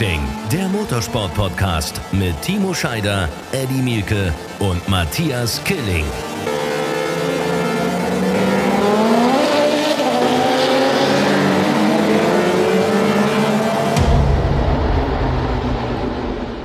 Racing, der Motorsport-Podcast mit Timo Scheider, Eddie Mielke und Matthias Killing.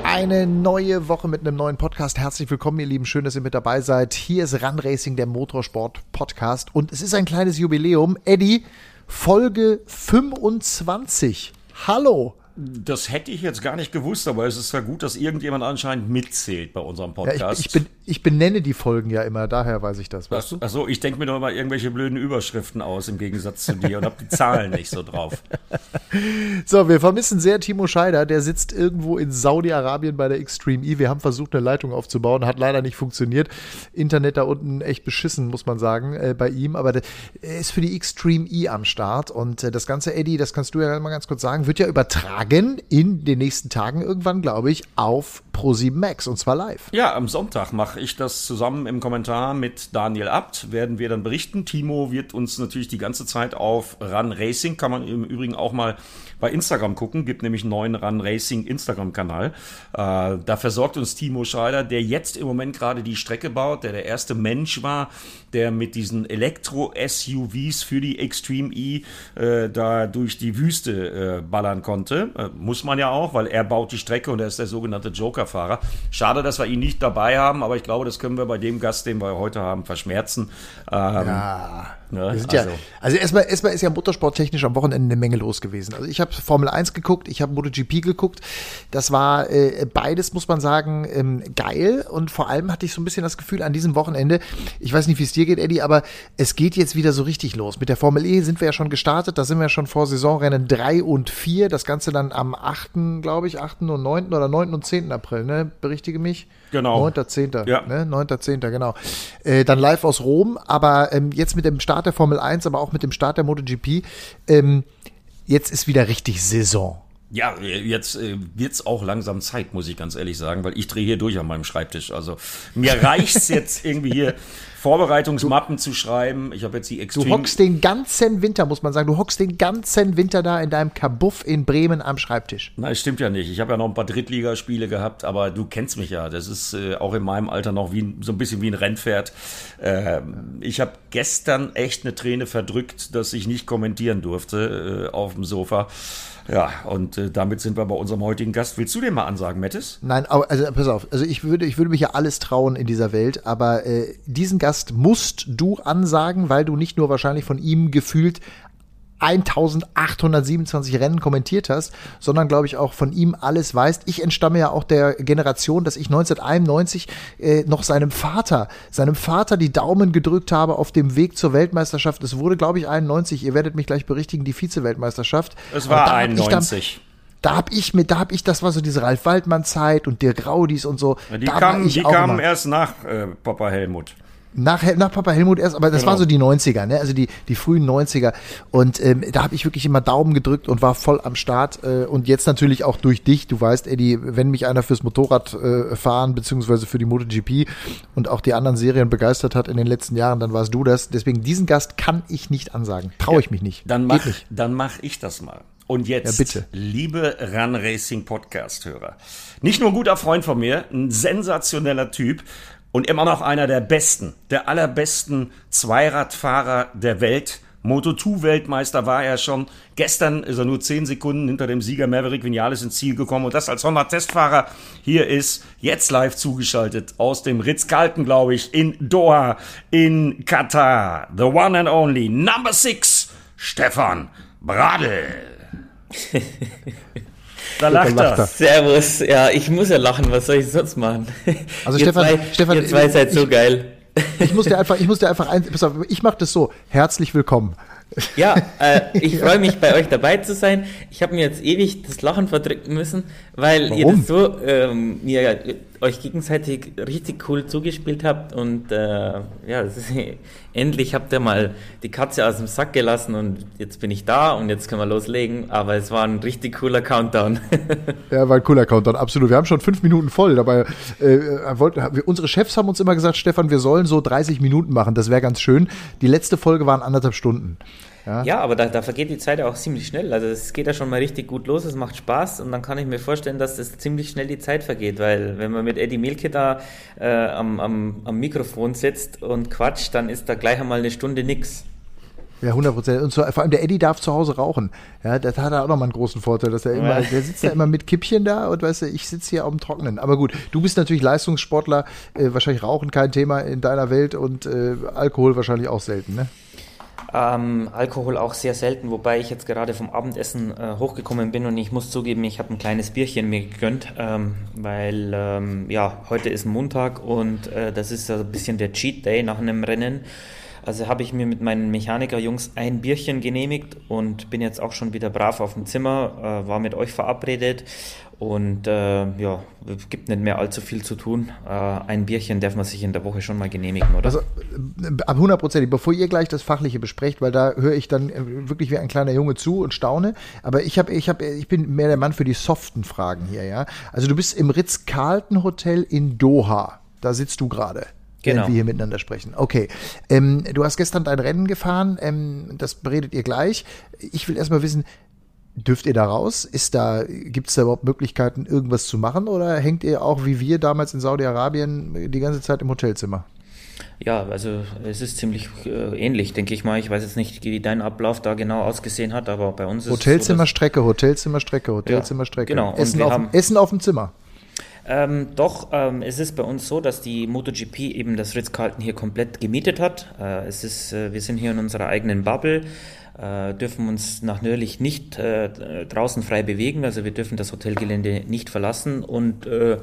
Eine neue Woche mit einem neuen Podcast. Herzlich willkommen, ihr Lieben. Schön, dass ihr mit dabei seid. Hier ist Run Racing, der Motorsport-Podcast. Und es ist ein kleines Jubiläum. Eddie, Folge 25. Hallo. Das hätte ich jetzt gar nicht gewusst, aber es ist ja gut, dass irgendjemand anscheinend mitzählt bei unserem Podcast. Ja, ich, ich, bin, ich benenne die Folgen ja immer, daher weiß ich das, weißt du? Achso, ich denke mir doch immer irgendwelche blöden Überschriften aus im Gegensatz zu dir und habe die Zahlen nicht so drauf. So, wir vermissen sehr Timo Scheider, der sitzt irgendwo in Saudi-Arabien bei der Extreme E. Wir haben versucht, eine Leitung aufzubauen, hat leider nicht funktioniert. Internet da unten echt beschissen, muss man sagen, äh, bei ihm, aber er ist für die Extreme E am Start und äh, das ganze, Eddie, das kannst du ja mal ganz kurz sagen, wird ja übertragen in den nächsten Tagen irgendwann, glaube ich, auf Pro7 Max und zwar live. Ja, am Sonntag mache ich das zusammen im Kommentar mit Daniel Abt, werden wir dann berichten. Timo wird uns natürlich die ganze Zeit auf Run Racing, kann man im Übrigen auch mal bei Instagram gucken, gibt nämlich einen neuen Run Racing Instagram-Kanal. Äh, da versorgt uns Timo Schreider, der jetzt im Moment gerade die Strecke baut, der der erste Mensch war, der mit diesen Elektro-SUVs für die Extreme E äh, da durch die Wüste äh, ballern konnte. Äh, muss man ja auch, weil er baut die Strecke und er ist der sogenannte Joker-Fahrer. Schade, dass wir ihn nicht dabei haben, aber ich glaube, das können wir bei dem Gast, den wir heute haben, verschmerzen. Ähm, ja. Ne? Also. Ja, also erstmal, erstmal ist ja motorsporttechnisch am Wochenende eine Menge los gewesen. Also ich habe Formel 1 geguckt, ich habe MotoGP geguckt. Das war äh, beides, muss man sagen, ähm, geil. Und vor allem hatte ich so ein bisschen das Gefühl an diesem Wochenende, ich weiß nicht, wie es dir geht, Eddie, aber es geht jetzt wieder so richtig los. Mit der Formel E sind wir ja schon gestartet, da sind wir schon vor Saisonrennen 3 und 4. Das Ganze dann am 8., glaube ich, 8. und 9. oder 9. und 10. April, ne? Berichtige mich. Genau. 9.10. Ja. Ne? 9.10. genau. Äh, dann live aus Rom, aber ähm, jetzt mit dem Start der Formel 1, aber auch mit dem Start der MotoGP, ähm, jetzt ist wieder richtig Saison. Ja, jetzt äh, wird's auch langsam Zeit, muss ich ganz ehrlich sagen, weil ich drehe hier durch an meinem Schreibtisch. Also mir reicht's jetzt irgendwie hier Vorbereitungsmappen zu schreiben. Ich habe jetzt die Extreme. Du hockst den ganzen Winter, muss man sagen, du hockst den ganzen Winter da in deinem Kabuff in Bremen am Schreibtisch. Nein, stimmt ja nicht. Ich habe ja noch ein paar Drittligaspiele gehabt, aber du kennst mich ja. Das ist äh, auch in meinem Alter noch wie so ein bisschen wie ein Rennpferd. Äh, ich habe gestern echt eine Träne verdrückt, dass ich nicht kommentieren durfte äh, auf dem Sofa. Ja, und äh, damit sind wir bei unserem heutigen Gast. Willst du den mal ansagen, Mattis? Nein, also pass auf. Also ich würde, ich würde mich ja alles trauen in dieser Welt, aber äh, diesen Gast musst du ansagen, weil du nicht nur wahrscheinlich von ihm gefühlt 1827 Rennen kommentiert hast, sondern glaube ich auch von ihm alles weißt. Ich entstamme ja auch der Generation, dass ich 1991 äh, noch seinem Vater, seinem Vater die Daumen gedrückt habe auf dem Weg zur Weltmeisterschaft. Es wurde, glaube ich, 91. Ihr werdet mich gleich berichtigen, die Vize-Weltmeisterschaft. Es war 91 da hab ich mit, da hab ich, das war so diese Ralf Waldmann Zeit und Dirk Raudis und so. Ja, die kamen, die kamen erst nach äh, Papa Helmut. Nach, nach Papa Helmut erst, aber das genau. waren so die 90er, ne? also die, die frühen 90er. Und ähm, da habe ich wirklich immer Daumen gedrückt und war voll am Start. Äh, und jetzt natürlich auch durch dich. Du weißt, Eddie, wenn mich einer fürs Motorradfahren äh, beziehungsweise für die MotoGP und auch die anderen Serien begeistert hat in den letzten Jahren, dann warst du das. Deswegen diesen Gast kann ich nicht ansagen. Traue ich mich nicht. Dann mach, nicht. dann mach ich das mal. Und jetzt, ja, liebe Run Racing Podcast-Hörer, nicht nur ein guter Freund von mir, ein sensationeller Typ, und immer noch einer der besten, der allerbesten Zweiradfahrer der Welt. Moto2-Weltmeister war er schon. Gestern ist er nur 10 Sekunden hinter dem Sieger Maverick Vinales ins Ziel gekommen und das als Honda-Testfahrer. Hier ist jetzt live zugeschaltet aus dem Ritz-Carlton, glaube ich, in Doha, in Katar. The one and only Number Six, Stefan Bradl. Da lacht, lacht er. Servus. Ja, ich muss ja lachen. Was soll ich sonst machen? Also ihr Stefan, zwei, Stefan, ihr zwei seid ich, so geil. Ich muss dir einfach, ich muss dir einfach ein, pass auf, ich mache das so. Herzlich willkommen. Ja, äh, ich freue mich bei euch dabei zu sein. Ich habe mir jetzt ewig das Lachen verdrücken müssen, weil Warum? ihr das so ähm, mir euch gegenseitig richtig cool zugespielt habt und äh, ja, ist, endlich habt ihr mal die Katze aus dem Sack gelassen und jetzt bin ich da und jetzt können wir loslegen. Aber es war ein richtig cooler Countdown. ja, war ein cooler Countdown, absolut. Wir haben schon fünf Minuten voll. Dabei äh, wollten, unsere Chefs haben uns immer gesagt, Stefan, wir sollen so 30 Minuten machen. Das wäre ganz schön. Die letzte Folge waren anderthalb Stunden. Ja, ja aber da, da, vergeht die Zeit auch ziemlich schnell. Also es geht ja schon mal richtig gut los, es macht Spaß und dann kann ich mir vorstellen, dass das ziemlich schnell die Zeit vergeht, weil wenn man mit Eddie Milke da äh, am, am, am Mikrofon sitzt und quatscht, dann ist da gleich einmal eine Stunde nix. Ja, 100 Prozent. Und vor allem der Eddie darf zu Hause rauchen. Ja, das hat er auch nochmal einen großen Vorteil, dass er immer, der sitzt ja immer mit Kippchen da und weißt du, ich sitze hier auf dem Trockenen. Aber gut, du bist natürlich Leistungssportler, äh, wahrscheinlich Rauchen kein Thema in deiner Welt und äh, Alkohol wahrscheinlich auch selten, ne? Ähm, Alkohol auch sehr selten, wobei ich jetzt gerade vom Abendessen äh, hochgekommen bin und ich muss zugeben, ich habe ein kleines Bierchen mir gegönnt, ähm, weil ähm, ja, heute ist Montag und äh, das ist so ein bisschen der Cheat Day nach einem Rennen. Also habe ich mir mit meinen Mechanikerjungs ein Bierchen genehmigt und bin jetzt auch schon wieder brav auf dem Zimmer, äh, war mit euch verabredet und äh, ja, es gibt nicht mehr allzu viel zu tun. Äh, ein Bierchen darf man sich in der Woche schon mal genehmigen, oder? Also äh, ab 100 Prozent. Bevor ihr gleich das Fachliche besprecht, weil da höre ich dann äh, wirklich wie ein kleiner Junge zu und staune. Aber ich habe, ich habe, ich bin mehr der Mann für die soften Fragen hier, ja. Also du bist im Ritz-Carlton Hotel in Doha. Da sitzt du gerade genau. während wir hier miteinander sprechen. Okay. Ähm, du hast gestern dein Rennen gefahren, ähm, das beredet ihr gleich. Ich will erstmal wissen, dürft ihr da raus? Ist da, gibt es da überhaupt Möglichkeiten, irgendwas zu machen oder hängt ihr auch wie wir damals in Saudi-Arabien die ganze Zeit im Hotelzimmer? Ja, also es ist ziemlich äh, ähnlich, denke ich mal. Ich weiß jetzt nicht, wie dein Ablauf da genau ausgesehen hat, aber bei uns ist Hotelzimmerstrecke, so, Hotelzimmerstrecke, Hotelzimmerstrecke. Ja, genau. Essen auf, Essen auf dem Zimmer. Ähm, doch, ähm, es ist bei uns so, dass die MotoGP eben das Ritz-Carlton hier komplett gemietet hat. Äh, es ist, äh, wir sind hier in unserer eigenen Bubble, äh, dürfen uns nach Nördlich nicht äh, draußen frei bewegen, also wir dürfen das Hotelgelände nicht verlassen. Und äh,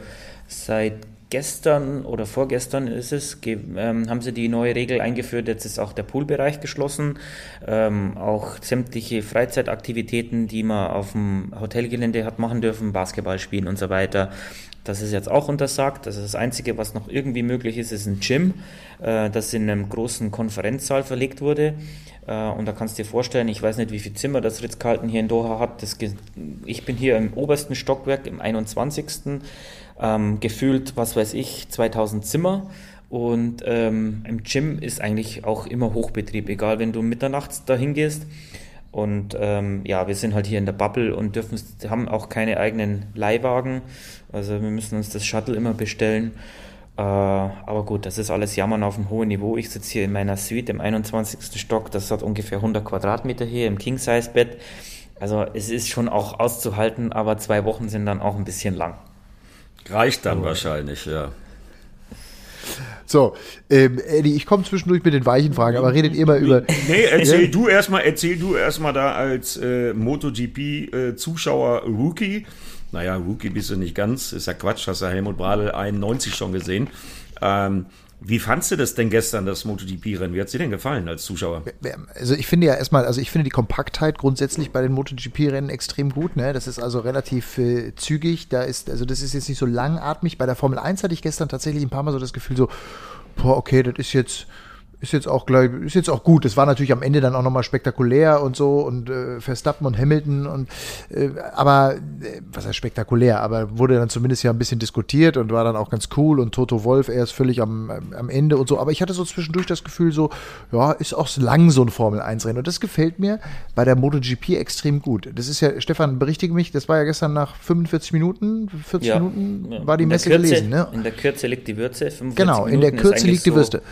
seit gestern oder vorgestern ist es, ähm, haben sie die neue Regel eingeführt, jetzt ist auch der Poolbereich geschlossen, ähm, auch sämtliche Freizeitaktivitäten, die man auf dem Hotelgelände hat machen dürfen, Basketball spielen und so weiter, das ist jetzt auch untersagt. Das das Einzige, was noch irgendwie möglich ist, ist ein Gym, äh, das in einem großen Konferenzsaal verlegt wurde. Äh, und da kannst du dir vorstellen, ich weiß nicht, wie viele Zimmer das Ritz-Carlton hier in Doha hat. Das, ich bin hier im obersten Stockwerk, im 21. Ähm, gefühlt, was weiß ich, 2000 Zimmer. Und ähm, im Gym ist eigentlich auch immer Hochbetrieb, egal wenn du mitternachts dahin gehst. Und ähm, ja, wir sind halt hier in der Bubble und dürfen, haben auch keine eigenen Leihwagen. Also wir müssen uns das Shuttle immer bestellen. Äh, aber gut, das ist alles Jammern auf einem hohen Niveau. Ich sitze hier in meiner Suite im 21. Stock. Das hat ungefähr 100 Quadratmeter hier im King-Size-Bett. Also es ist schon auch auszuhalten, aber zwei Wochen sind dann auch ein bisschen lang. Reicht dann oh. wahrscheinlich, ja. So, ähm, Eddie, ich komme zwischendurch mit den weichen Fragen, aber redet ihr mal über. Nee, erzähl du erstmal, erzähl du erstmal da als äh, MotoGP-Zuschauer äh, Rookie. Naja, Rookie bist du nicht ganz, ist ja Quatsch, hast ja Helmut Bradl 91 schon gesehen. Ähm, wie fandst du das denn gestern, das MotoGP-Rennen? Wie hat es dir denn gefallen als Zuschauer? Also ich finde ja erstmal, also ich finde die Kompaktheit grundsätzlich bei den MotoGP-Rennen extrem gut. Ne? Das ist also relativ äh, zügig. Da ist, also das ist jetzt nicht so langatmig. Bei der Formel 1 hatte ich gestern tatsächlich ein paar Mal so das Gefühl so, boah, okay, das ist jetzt ist jetzt auch gleich, ist jetzt auch gut. Es war natürlich am Ende dann auch nochmal spektakulär und so und äh, Verstappen und Hamilton und äh, aber äh, was heißt spektakulär, aber wurde dann zumindest ja ein bisschen diskutiert und war dann auch ganz cool und Toto Wolf er ist völlig am, am Ende und so. Aber ich hatte so zwischendurch das Gefühl so, ja, ist auch lang so ein Formel 1 Rennen und das gefällt mir bei der MotoGP extrem gut. Das ist ja, Stefan, berichtige mich, das war ja gestern nach 45 Minuten, 40 ja, Minuten ja. war die Messe Kürze, gelesen, ne? In der Kürze liegt die Würze, 45 Genau, in der Kürze liegt die Würste.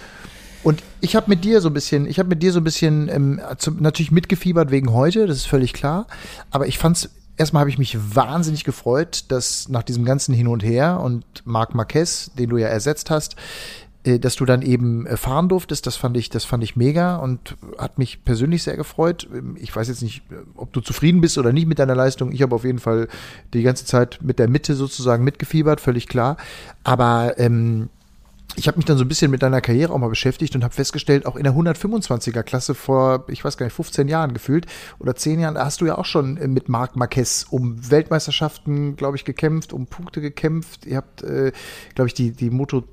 Und ich habe mit dir so ein bisschen, ich habe mit dir so ein bisschen ähm, zu, natürlich mitgefiebert wegen heute, das ist völlig klar. Aber ich fand's erstmal habe ich mich wahnsinnig gefreut, dass nach diesem ganzen Hin und Her und Marc Marquez, den du ja ersetzt hast, äh, dass du dann eben äh, fahren durftest, das fand ich, das fand ich mega und hat mich persönlich sehr gefreut. Ähm, ich weiß jetzt nicht, ob du zufrieden bist oder nicht mit deiner Leistung. Ich habe auf jeden Fall die ganze Zeit mit der Mitte sozusagen mitgefiebert, völlig klar. Aber ähm, ich habe mich dann so ein bisschen mit deiner Karriere auch mal beschäftigt und habe festgestellt, auch in der 125er Klasse vor, ich weiß gar nicht, 15 Jahren gefühlt oder 10 Jahren, da hast du ja auch schon äh, mit Marc Marquez um Weltmeisterschaften, glaube ich, gekämpft, um Punkte gekämpft. Ihr habt, äh, glaube ich, die, die Moto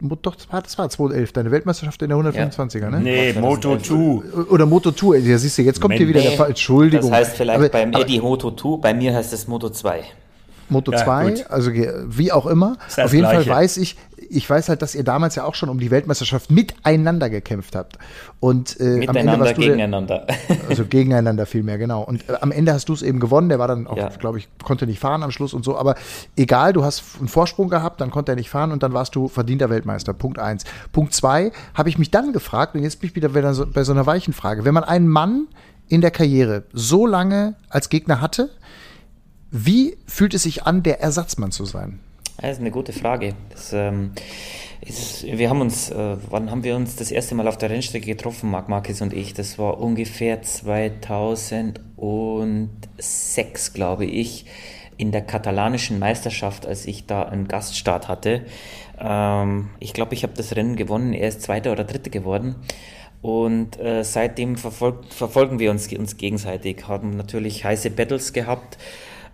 doch, das war, das war 2011, deine Weltmeisterschaft in der 125er, ja. ne? Nee, Moto 2. Oder Moto 2, ja, siehst du, jetzt kommt hier wieder der Fall, Entschuldigung. Das heißt vielleicht aber, beim Eddie Moto 2, bei mir heißt es Moto 2. Moto 2, ja, also wie auch immer. Auf jeden Gleiche. Fall weiß ich, ich weiß halt, dass ihr damals ja auch schon um die Weltmeisterschaft miteinander gekämpft habt. Und äh, miteinander, am Ende gegeneinander. Der, also gegeneinander vielmehr, genau. Und äh, am Ende hast du es eben gewonnen. Der war dann auch, ja. glaube ich, konnte nicht fahren am Schluss und so. Aber egal, du hast einen Vorsprung gehabt, dann konnte er nicht fahren und dann warst du verdienter Weltmeister. Punkt eins. Punkt zwei habe ich mich dann gefragt und jetzt bin ich wieder bei so einer weichen Frage. Wenn man einen Mann in der Karriere so lange als Gegner hatte, wie fühlt es sich an, der Ersatzmann zu sein? Das ist eine gute Frage. Das, ähm, ist, wir haben uns, äh, wann haben wir uns das erste Mal auf der Rennstrecke getroffen, Marc Marquez und ich? Das war ungefähr 2006, glaube ich, in der katalanischen Meisterschaft, als ich da einen Gaststart hatte. Ähm, ich glaube, ich habe das Rennen gewonnen. Er ist Zweiter oder Dritter geworden. Und äh, seitdem verfolgt, verfolgen wir uns, uns gegenseitig, haben natürlich heiße Battles gehabt.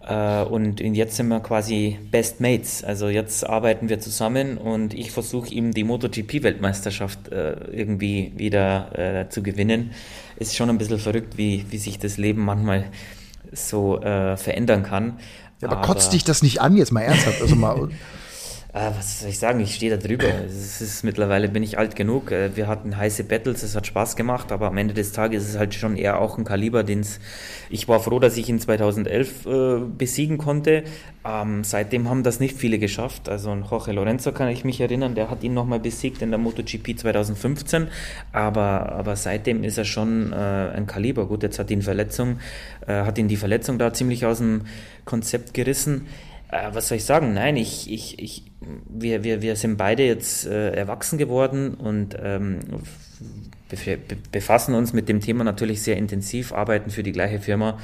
Äh, und jetzt sind wir quasi Best Mates. Also jetzt arbeiten wir zusammen und ich versuche ihm die MotoGP-Weltmeisterschaft äh, irgendwie wieder äh, zu gewinnen. Ist schon ein bisschen verrückt, wie, wie sich das Leben manchmal so verändern kann. Ja, aber, aber kotzt dich das nicht an, jetzt mal ernsthaft? Also mal Ah, was soll ich sagen? Ich stehe da drüber. Es ist, mittlerweile bin ich alt genug. Äh, wir hatten heiße Battles, es hat Spaß gemacht, aber am Ende des Tages ist es halt schon eher auch ein Kaliber, den ich war froh, dass ich ihn 2011 äh, besiegen konnte. Ähm, seitdem haben das nicht viele geschafft. Also an Jorge Lorenzo kann ich mich erinnern, der hat ihn nochmal besiegt in der MotoGP 2015. Aber, aber seitdem ist er schon äh, ein Kaliber. Gut, jetzt hat ihn Verletzung, äh, hat ihn die Verletzung da ziemlich aus dem Konzept gerissen. Äh, was soll ich sagen? Nein, ich, ich, ich, wir, wir, wir sind beide jetzt äh, erwachsen geworden und ähm, befassen uns mit dem Thema natürlich sehr intensiv, arbeiten für die gleiche Firma,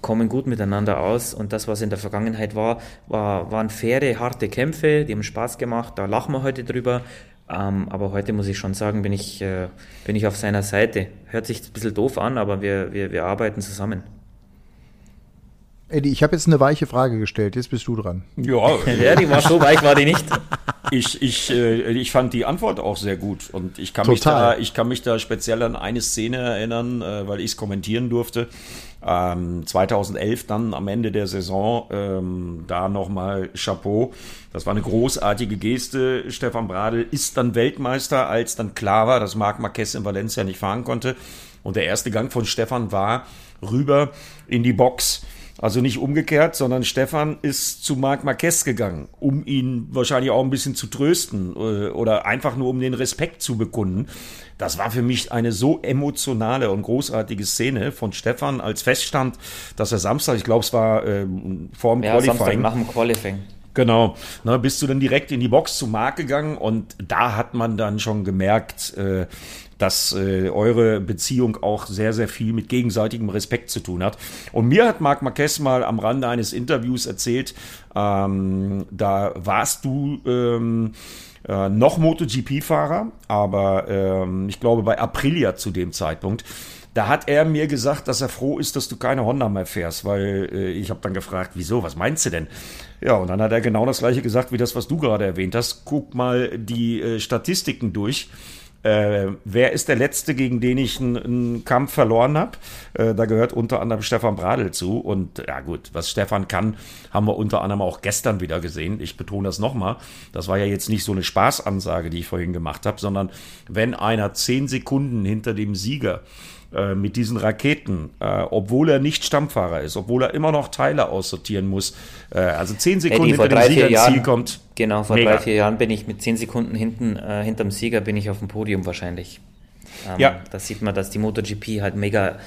kommen gut miteinander aus und das, was in der Vergangenheit war, war waren faire, harte Kämpfe, die haben Spaß gemacht, da lachen wir heute drüber. Ähm, aber heute muss ich schon sagen, bin ich, äh, bin ich auf seiner Seite. Hört sich ein bisschen doof an, aber wir, wir, wir arbeiten zusammen. Eddie, ich habe jetzt eine weiche Frage gestellt, jetzt bist du dran. Ja, ja die war so weich, war die nicht. Ich, ich, äh, ich fand die Antwort auch sehr gut und ich kann, mich da, ich kann mich da speziell an eine Szene erinnern, äh, weil ich es kommentieren durfte. Ähm, 2011 dann am Ende der Saison, ähm, da nochmal Chapeau. Das war eine großartige Geste. Stefan Bradl ist dann Weltmeister, als dann klar war, dass Marc Marquez in Valencia nicht fahren konnte. Und der erste Gang von Stefan war rüber in die Box also nicht umgekehrt, sondern Stefan ist zu Marc Marquez gegangen, um ihn wahrscheinlich auch ein bisschen zu trösten äh, oder einfach nur um den Respekt zu bekunden. Das war für mich eine so emotionale und großartige Szene von Stefan, als feststand, dass er Samstag, ich glaube, es war ähm, vor dem ja, Qualifying. Samstag nach dem Qualifying. Genau. Na, bist du dann direkt in die Box zu Marc gegangen und da hat man dann schon gemerkt, äh, dass äh, eure Beziehung auch sehr, sehr viel mit gegenseitigem Respekt zu tun hat. Und mir hat Marc Marquez mal am Rande eines Interviews erzählt, ähm, da warst du ähm, äh, noch MotoGP-Fahrer, aber ähm, ich glaube bei Aprilia zu dem Zeitpunkt. Da hat er mir gesagt, dass er froh ist, dass du keine Honda mehr fährst, weil äh, ich habe dann gefragt, wieso, was meinst du denn? Ja, und dann hat er genau das gleiche gesagt wie das, was du gerade erwähnt hast. Guck mal die äh, Statistiken durch. Äh, wer ist der Letzte, gegen den ich einen, Kampf verloren habe? Äh, da gehört unter anderem Stefan Bradl zu. Und ja gut, was Stefan kann, haben wir unter anderem auch gestern wieder gesehen. Ich betone das nochmal. Das war ja jetzt nicht so eine Spaßansage, die ich vorhin gemacht habe, sondern wenn einer zehn Sekunden hinter dem Sieger äh, mit diesen Raketen, äh, obwohl er nicht Stammfahrer ist, obwohl er immer noch Teile aussortieren muss. Äh, also zehn Sekunden Eddie, hinter dem Sieger ins Ziel kommt. Genau, vor mega. drei, vier Jahren bin ich mit zehn Sekunden hinten, äh, hinterm Sieger bin ich auf dem Podium wahrscheinlich. Ähm, ja. Da sieht man, dass die MotoGP halt mega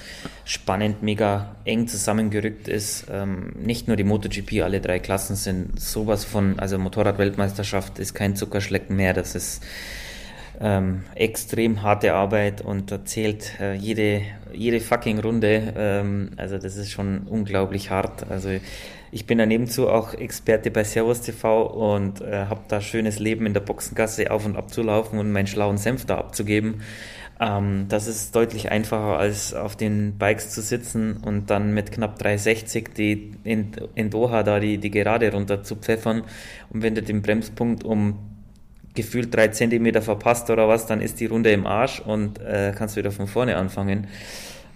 spannend, mega eng zusammengerückt ist. Ähm, nicht nur die MotoGP, alle drei Klassen sind sowas von, also Motorradweltmeisterschaft ist kein Zuckerschlecken mehr. Das ist ähm, extrem harte Arbeit und da zählt äh, jede, jede fucking Runde. Ähm, also das ist schon unglaublich hart. Also ich bin daneben zu auch Experte bei Servus TV und äh, habe da schönes Leben in der Boxengasse auf und ab zu laufen und meinen schlauen Senf da abzugeben. Ähm, das ist deutlich einfacher als auf den Bikes zu sitzen und dann mit knapp 360 die in, in Doha da die, die Gerade runter zu pfeffern und wenn du den Bremspunkt um gefühlt drei Zentimeter verpasst oder was, dann ist die Runde im Arsch und äh, kannst wieder von vorne anfangen.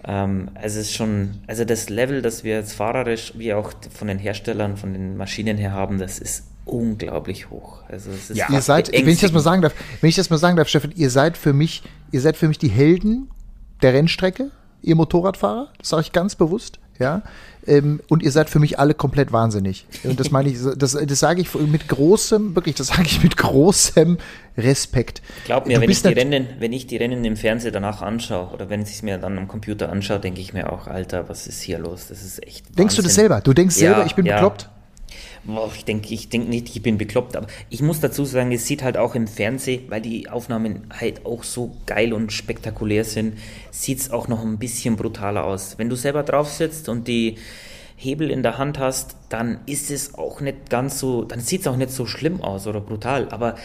Ähm, also es ist schon, also das Level, das wir jetzt fahrerisch wie auch von den Herstellern, von den Maschinen her haben, das ist unglaublich hoch. Also es ist ja, ihr seid, wenn ich das mal sagen darf, wenn ich das mal sagen darf, Steffen, ihr seid für mich, ihr seid für mich die Helden der Rennstrecke, ihr Motorradfahrer, das sage ich ganz bewusst, ja. Ähm, und ihr seid für mich alle komplett wahnsinnig. Und das meine ich, das, das sage ich mit großem, wirklich, das sage ich mit großem Respekt. Glaub mir, wenn ich, die Rennen, wenn ich die Rennen im Fernsehen danach anschaue oder wenn ich es mir dann am Computer anschaue, denke ich mir auch, Alter, was ist hier los? Das ist echt. Wahnsinn. Denkst du das selber? Du denkst ja, selber, ich bin ja. bekloppt? Boah, ich denke ich denk nicht, ich bin bekloppt, aber ich muss dazu sagen, es sieht halt auch im Fernsehen, weil die Aufnahmen halt auch so geil und spektakulär sind, sieht es auch noch ein bisschen brutaler aus. Wenn du selber drauf sitzt und die Hebel in der Hand hast, dann ist es auch nicht ganz so, dann sieht es auch nicht so schlimm aus oder brutal, aber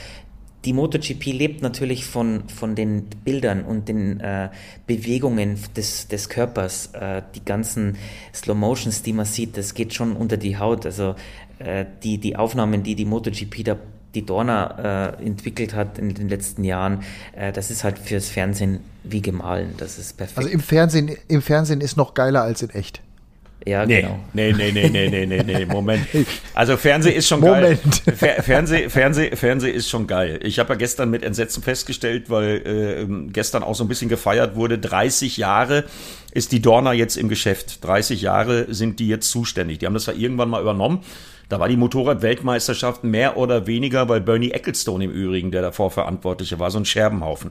die MotoGP lebt natürlich von, von den Bildern und den äh, Bewegungen des, des Körpers. Äh, die ganzen Slow Motions, die man sieht, das geht schon unter die Haut. Also äh, die, die Aufnahmen, die die MotoGP da die Dorna äh, entwickelt hat in den letzten Jahren, äh, das ist halt fürs Fernsehen wie gemahlen. Das ist perfekt. Also im Fernsehen, im Fernsehen ist noch geiler als in echt. Ja, nee, genau. Nee, nee, nee, nee, nee, nee, nee, Moment. Also Fernseh ist schon Moment. geil. Fer Fernseh, Fernseh, Fernseh ist schon geil. Ich habe ja gestern mit Entsetzen festgestellt, weil äh, gestern auch so ein bisschen gefeiert wurde, 30 Jahre ist die Dorna jetzt im Geschäft. 30 Jahre sind die jetzt zuständig. Die haben das ja irgendwann mal übernommen. Da war die Motorrad-Weltmeisterschaft mehr oder weniger, weil Bernie Ecclestone im Übrigen, der davor Verantwortliche war, so ein Scherbenhaufen.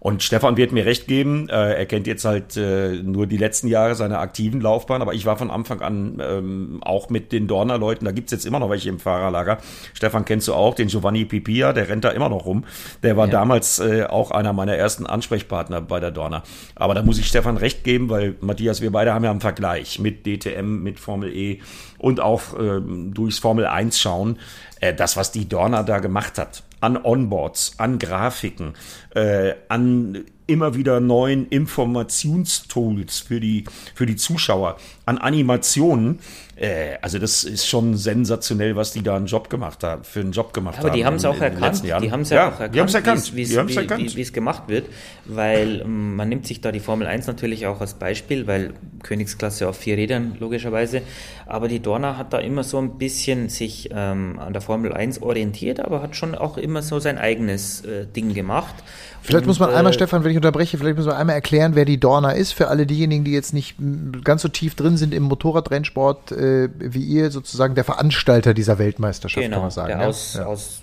Und Stefan wird mir recht geben, äh, er kennt jetzt halt äh, nur die letzten Jahre seiner aktiven Laufbahn, aber ich war von Anfang an ähm, auch mit den Dorner-Leuten, da gibt's jetzt immer noch welche im Fahrerlager. Stefan kennst du auch, den Giovanni Pipia, der rennt da immer noch rum. Der war ja. damals äh, auch einer meiner ersten Ansprechpartner bei der Dorner. Aber da muss ich Stefan recht geben, weil Matthias, wir beide haben ja einen Vergleich mit DTM, mit Formel E und auch ähm, durchs Formel 1 schauen. Äh, das, was die Dorner da gemacht hat, an Onboards, an Grafiken, äh, an immer wieder neuen Informationstools für die, für die Zuschauer, an Animationen. Äh, also das ist schon sensationell, was die da einen Job gemacht haben, für einen Job gemacht Aber haben. Aber die haben es auch erkannt. Die haben es ja, ja, auch erkannt, erkannt. wie es gemacht wird, weil ähm, man nimmt sich da die Formel 1 natürlich auch als Beispiel, weil Königsklasse auf vier Rädern logischerweise. Aber die Dorna hat da immer so ein bisschen sich ähm, an der Formel 1 orientiert, aber hat schon auch immer so sein eigenes äh, Ding gemacht. Vielleicht und, muss man einmal, äh, Stefan, wenn ich unterbreche, vielleicht muss man einmal erklären, wer die Dorna ist, für alle diejenigen, die jetzt nicht ganz so tief drin sind im Motorradrennsport, äh, wie ihr sozusagen der Veranstalter dieser Weltmeisterschaft, genau, kann man sagen. Der, ja? Aus, ja. Aus,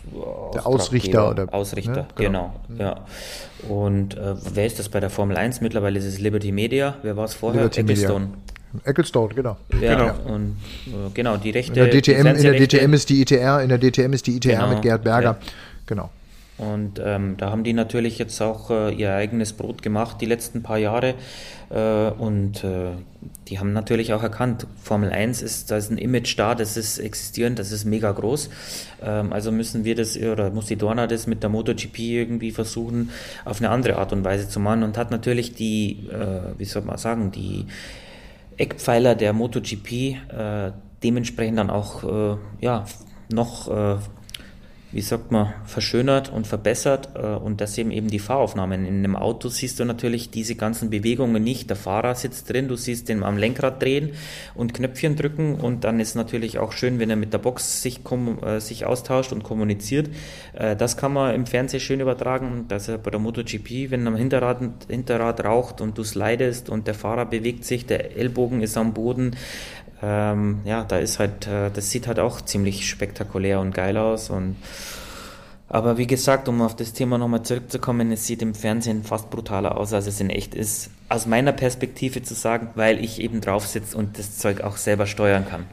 der Ausrichter oder Ausrichter, ne? genau. genau. ja. Und äh, wer ist das bei der Formel 1? Mittlerweile ist es Liberty Media. Wer war es vorher? Liberty Ecclestone. Ecclestone, genau. Ja, genau. Und, äh, genau, die Rechte. In der DTM, in der DTM ist die ITR, in der DTM ist die ITR genau. mit Gerhard Berger. Ja. Genau. Und ähm, da haben die natürlich jetzt auch äh, ihr eigenes Brot gemacht die letzten paar Jahre. Äh, und äh, die haben natürlich auch erkannt, Formel 1 ist, da ist ein Image da, das ist existierend, das ist mega groß. Ähm, also müssen wir das, oder muss die Dorna das mit der MotoGP irgendwie versuchen, auf eine andere Art und Weise zu machen. Und hat natürlich die, äh, wie soll man sagen, die Eckpfeiler der MotoGP äh, dementsprechend dann auch äh, ja, noch wie sagt man, verschönert und verbessert äh, und das eben eben die Fahraufnahmen. In einem Auto siehst du natürlich diese ganzen Bewegungen nicht. Der Fahrer sitzt drin, du siehst ihn am Lenkrad drehen und Knöpfchen drücken und dann ist natürlich auch schön, wenn er mit der Box sich, äh, sich austauscht und kommuniziert. Äh, das kann man im Fernsehen schön übertragen. Das ist bei der MotoGP, wenn am Hinterrad, Hinterrad raucht und du slidest und der Fahrer bewegt sich, der Ellbogen ist am Boden, ähm, ja, da ist halt, äh, das sieht halt auch ziemlich spektakulär und geil aus und aber wie gesagt, um auf das Thema nochmal zurückzukommen, es sieht im Fernsehen fast brutaler aus, als es in echt ist. Aus meiner Perspektive zu sagen, weil ich eben drauf sitze und das Zeug auch selber steuern kann.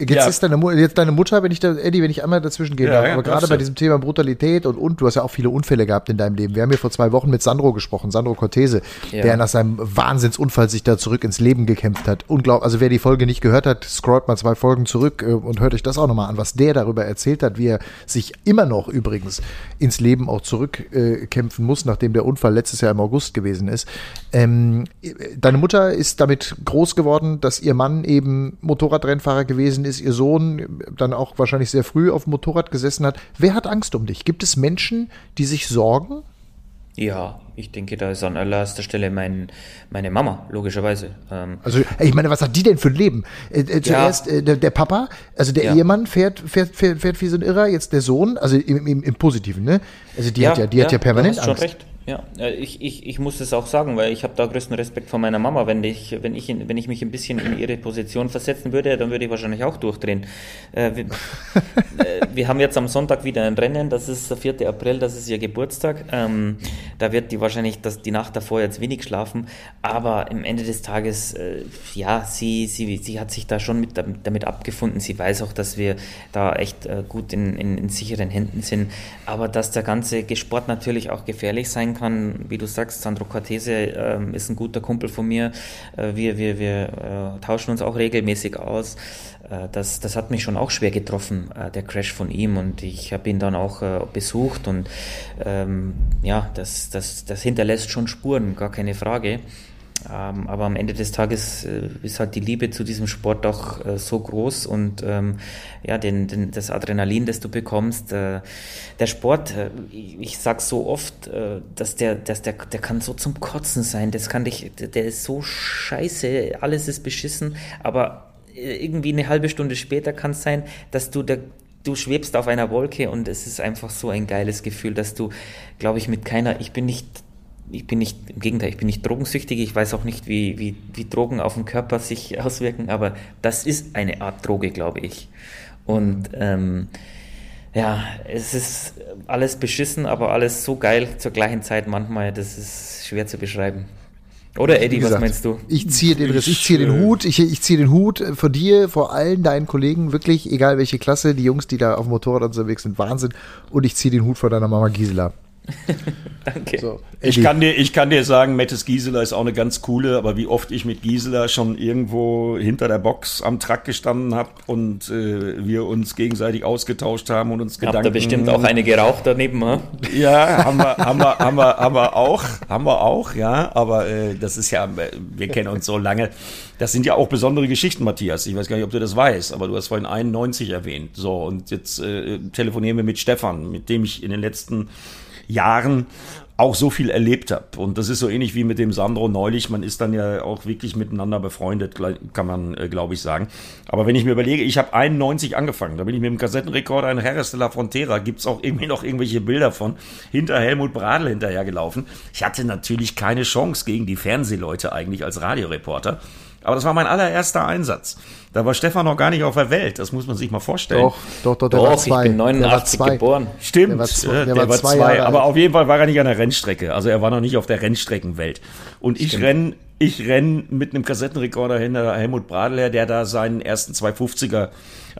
Jetzt ja. ist deine, jetzt deine Mutter, wenn ich da, Eddie, wenn ich einmal dazwischen gehe, ja, ja, aber gerade bei diesem Thema Brutalität und, und, du hast ja auch viele Unfälle gehabt in deinem Leben. Wir haben hier vor zwei Wochen mit Sandro gesprochen, Sandro Cortese, der nach seinem Wahnsinnsunfall sich da zurück ins Leben gekämpft hat. Unglaublich, also wer die Folge nicht gehört hat, scrollt mal zwei Folgen zurück äh, und hört euch das auch nochmal an, was der darüber erzählt hat, wie er sich immer noch übrigens ins Leben auch zurückkämpfen äh, muss, nachdem der Unfall letztes Jahr im August gewesen ist. Ähm, deine Mutter ist damit groß geworden, dass ihr Mann eben Motorradrennfahrer gewesen ist, ihr Sohn dann auch wahrscheinlich sehr früh auf dem Motorrad gesessen hat. Wer hat Angst um dich? Gibt es Menschen, die sich sorgen? Ja, ich denke, da ist an allererster Stelle mein, meine Mama, logischerweise. Ähm, also, ich meine, was hat die denn für ein Leben? Äh, äh, zuerst ja. äh, der, der, Papa, also der ja. Ehemann fährt, fährt, fährt, fährt wie so ein Irrer, jetzt der Sohn, also im, im, im Positiven, ne? Also die ja, hat ja, die hat ja permanent du hast Angst. Schon recht. Ja, ich, ich, ich muss es auch sagen, weil ich habe da größten Respekt vor meiner Mama. Wenn ich, wenn, ich in, wenn ich mich ein bisschen in ihre Position versetzen würde, dann würde ich wahrscheinlich auch durchdrehen. Äh, wir, äh, wir, haben jetzt am Sonntag wieder ein Rennen, das ist der 4. April, das ist ihr Geburtstag. Ähm, da wird die wahrscheinlich das, die Nacht davor jetzt wenig schlafen, aber im Ende des Tages, äh, ja, sie, sie, sie hat sich da schon mit, damit abgefunden. Sie weiß auch, dass wir da echt äh, gut in, in, in sicheren Händen sind, aber dass der ganze Sport natürlich auch gefährlich sein kann, kann. Wie du sagst, Sandro Cortese äh, ist ein guter Kumpel von mir. Äh, wir wir, wir äh, tauschen uns auch regelmäßig aus. Äh, das, das hat mich schon auch schwer getroffen, äh, der Crash von ihm. Und ich habe ihn dann auch äh, besucht. Und ähm, ja, das, das, das hinterlässt schon Spuren, gar keine Frage. Ähm, aber am Ende des Tages äh, ist halt die Liebe zu diesem Sport auch äh, so groß und ähm, ja, den, den, das Adrenalin, das du bekommst. Äh, der Sport, äh, ich, ich sag so oft, äh, dass der, dass der, der kann so zum Kotzen sein. Das kann dich, der ist so scheiße, alles ist beschissen, aber äh, irgendwie eine halbe Stunde später kann es sein, dass du der du schwebst auf einer Wolke und es ist einfach so ein geiles Gefühl, dass du, glaube ich, mit keiner, ich bin nicht ich bin nicht, im Gegenteil, ich bin nicht drogensüchtig, ich weiß auch nicht, wie, wie, wie Drogen auf den Körper sich auswirken, aber das ist eine Art Droge, glaube ich. Und ähm, ja, es ist alles beschissen, aber alles so geil zur gleichen Zeit manchmal, das ist schwer zu beschreiben. Oder Eddie, gesagt, was meinst du? Ich ziehe den, ich, ich ziehe den Hut, ich, ich ziehe den Hut vor dir, vor allen deinen Kollegen, wirklich, egal welche Klasse, die Jungs, die da auf dem Motorrad unterwegs sind, Wahnsinn. Und ich ziehe den Hut vor deiner Mama Gisela. Danke. So, ich, kann dir, ich kann dir sagen, Mettes Gisela ist auch eine ganz coole, aber wie oft ich mit Gisela schon irgendwo hinter der Box am Truck gestanden habe und äh, wir uns gegenseitig ausgetauscht haben und uns Habt Gedanken... Habt ihr bestimmt auch eine geraucht daneben, ha? Ja, haben wir, haben wir, haben wir, haben wir auch, haben wir auch, ja, aber äh, das ist ja, wir kennen uns so lange. Das sind ja auch besondere Geschichten, Matthias. Ich weiß gar nicht, ob du das weißt, aber du hast vorhin 91 erwähnt. So, und jetzt äh, telefonieren wir mit Stefan, mit dem ich in den letzten Jahren auch so viel erlebt habe. Und das ist so ähnlich wie mit dem Sandro neulich. Man ist dann ja auch wirklich miteinander befreundet, kann man, äh, glaube ich, sagen. Aber wenn ich mir überlege, ich habe 91 angefangen. Da bin ich mit dem Kassettenrekorder in Harris de la Frontera. Gibt's auch irgendwie noch irgendwelche Bilder von hinter Helmut Bradl hinterhergelaufen. Ich hatte natürlich keine Chance gegen die Fernsehleute eigentlich als Radioreporter. Aber das war mein allererster Einsatz. Da war Stefan noch gar nicht auf der Welt. Das muss man sich mal vorstellen. Doch, doch, doch, der doch, war zwei. ich bin 89 geboren. Stimmt, der war zwei. Der, der war zwei, zwei aber auf jeden Fall war er nicht an der Rennstrecke. Also er war noch nicht auf der Rennstreckenwelt. Und ich renn, ich renn mit einem Kassettenrekorder hinter Helmut Bradl her, der da seinen ersten 250er